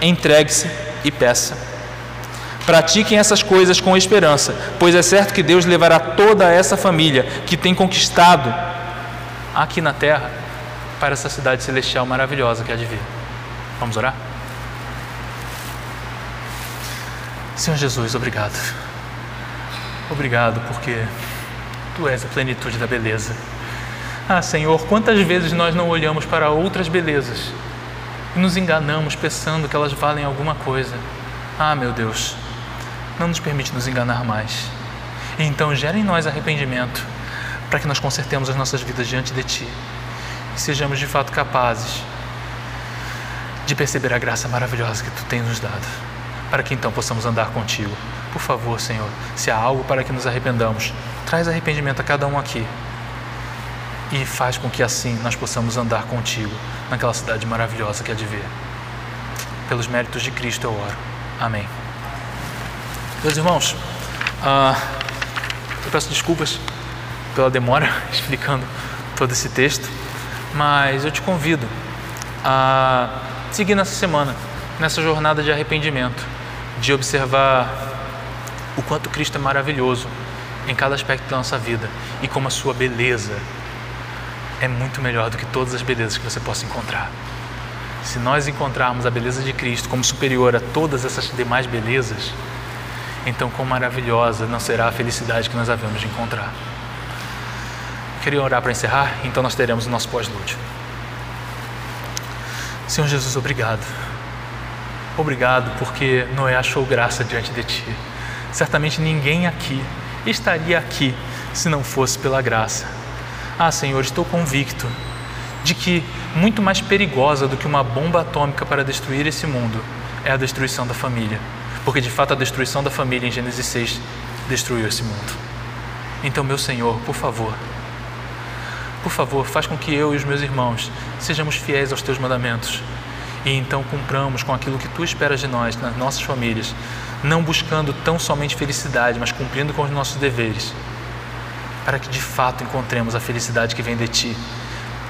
Entregue-se e peça. Pratiquem essas coisas com esperança, pois é certo que Deus levará toda essa família que tem conquistado aqui na terra para essa cidade celestial maravilhosa que há de vir. Vamos orar? Senhor Jesus, obrigado. Obrigado porque Tu és a plenitude da beleza. Ah, Senhor, quantas vezes nós não olhamos para outras belezas e nos enganamos pensando que elas valem alguma coisa. Ah, meu Deus, não nos permite nos enganar mais. Então gera em nós arrependimento para que nós consertemos as nossas vidas diante de Ti e sejamos de fato capazes de perceber a graça maravilhosa que tu tens nos dado, para que então possamos andar contigo. Por favor, Senhor, se há algo para que nos arrependamos, traz arrependimento a cada um aqui e faz com que assim nós possamos andar contigo naquela cidade maravilhosa que é de ver. Pelos méritos de Cristo eu oro. Amém. Meus irmãos, uh, eu peço desculpas pela demora explicando todo esse texto, mas eu te convido a seguir nessa semana, nessa jornada de arrependimento, de observar o quanto Cristo é maravilhoso em cada aspecto da nossa vida e como a sua beleza é muito melhor do que todas as belezas que você possa encontrar. Se nós encontrarmos a beleza de Cristo como superior a todas essas demais belezas, então quão maravilhosa não será a felicidade que nós havemos de encontrar. Queria orar para encerrar, então nós teremos o nosso pós-lúdio. Senhor Jesus, obrigado. Obrigado porque Noé achou graça diante de Ti. Certamente ninguém aqui estaria aqui se não fosse pela graça. Ah, Senhor, estou convicto de que muito mais perigosa do que uma bomba atômica para destruir esse mundo é a destruição da família. Porque de fato a destruição da família em Gênesis 6 destruiu esse mundo. Então, meu Senhor, por favor, por favor, faz com que eu e os meus irmãos sejamos fiéis aos teus mandamentos e então cumpramos com aquilo que tu esperas de nós, nas nossas famílias, não buscando tão somente felicidade, mas cumprindo com os nossos deveres, para que de fato encontremos a felicidade que vem de ti,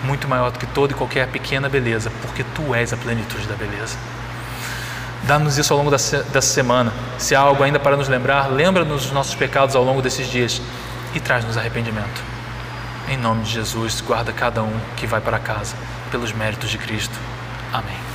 muito maior do que toda e qualquer pequena beleza, porque tu és a plenitude da beleza. Dá-nos isso ao longo dessa semana. Se há algo ainda para nos lembrar, lembra-nos dos nossos pecados ao longo desses dias e traz-nos arrependimento. Em nome de Jesus, guarda cada um que vai para casa, pelos méritos de Cristo. Amém.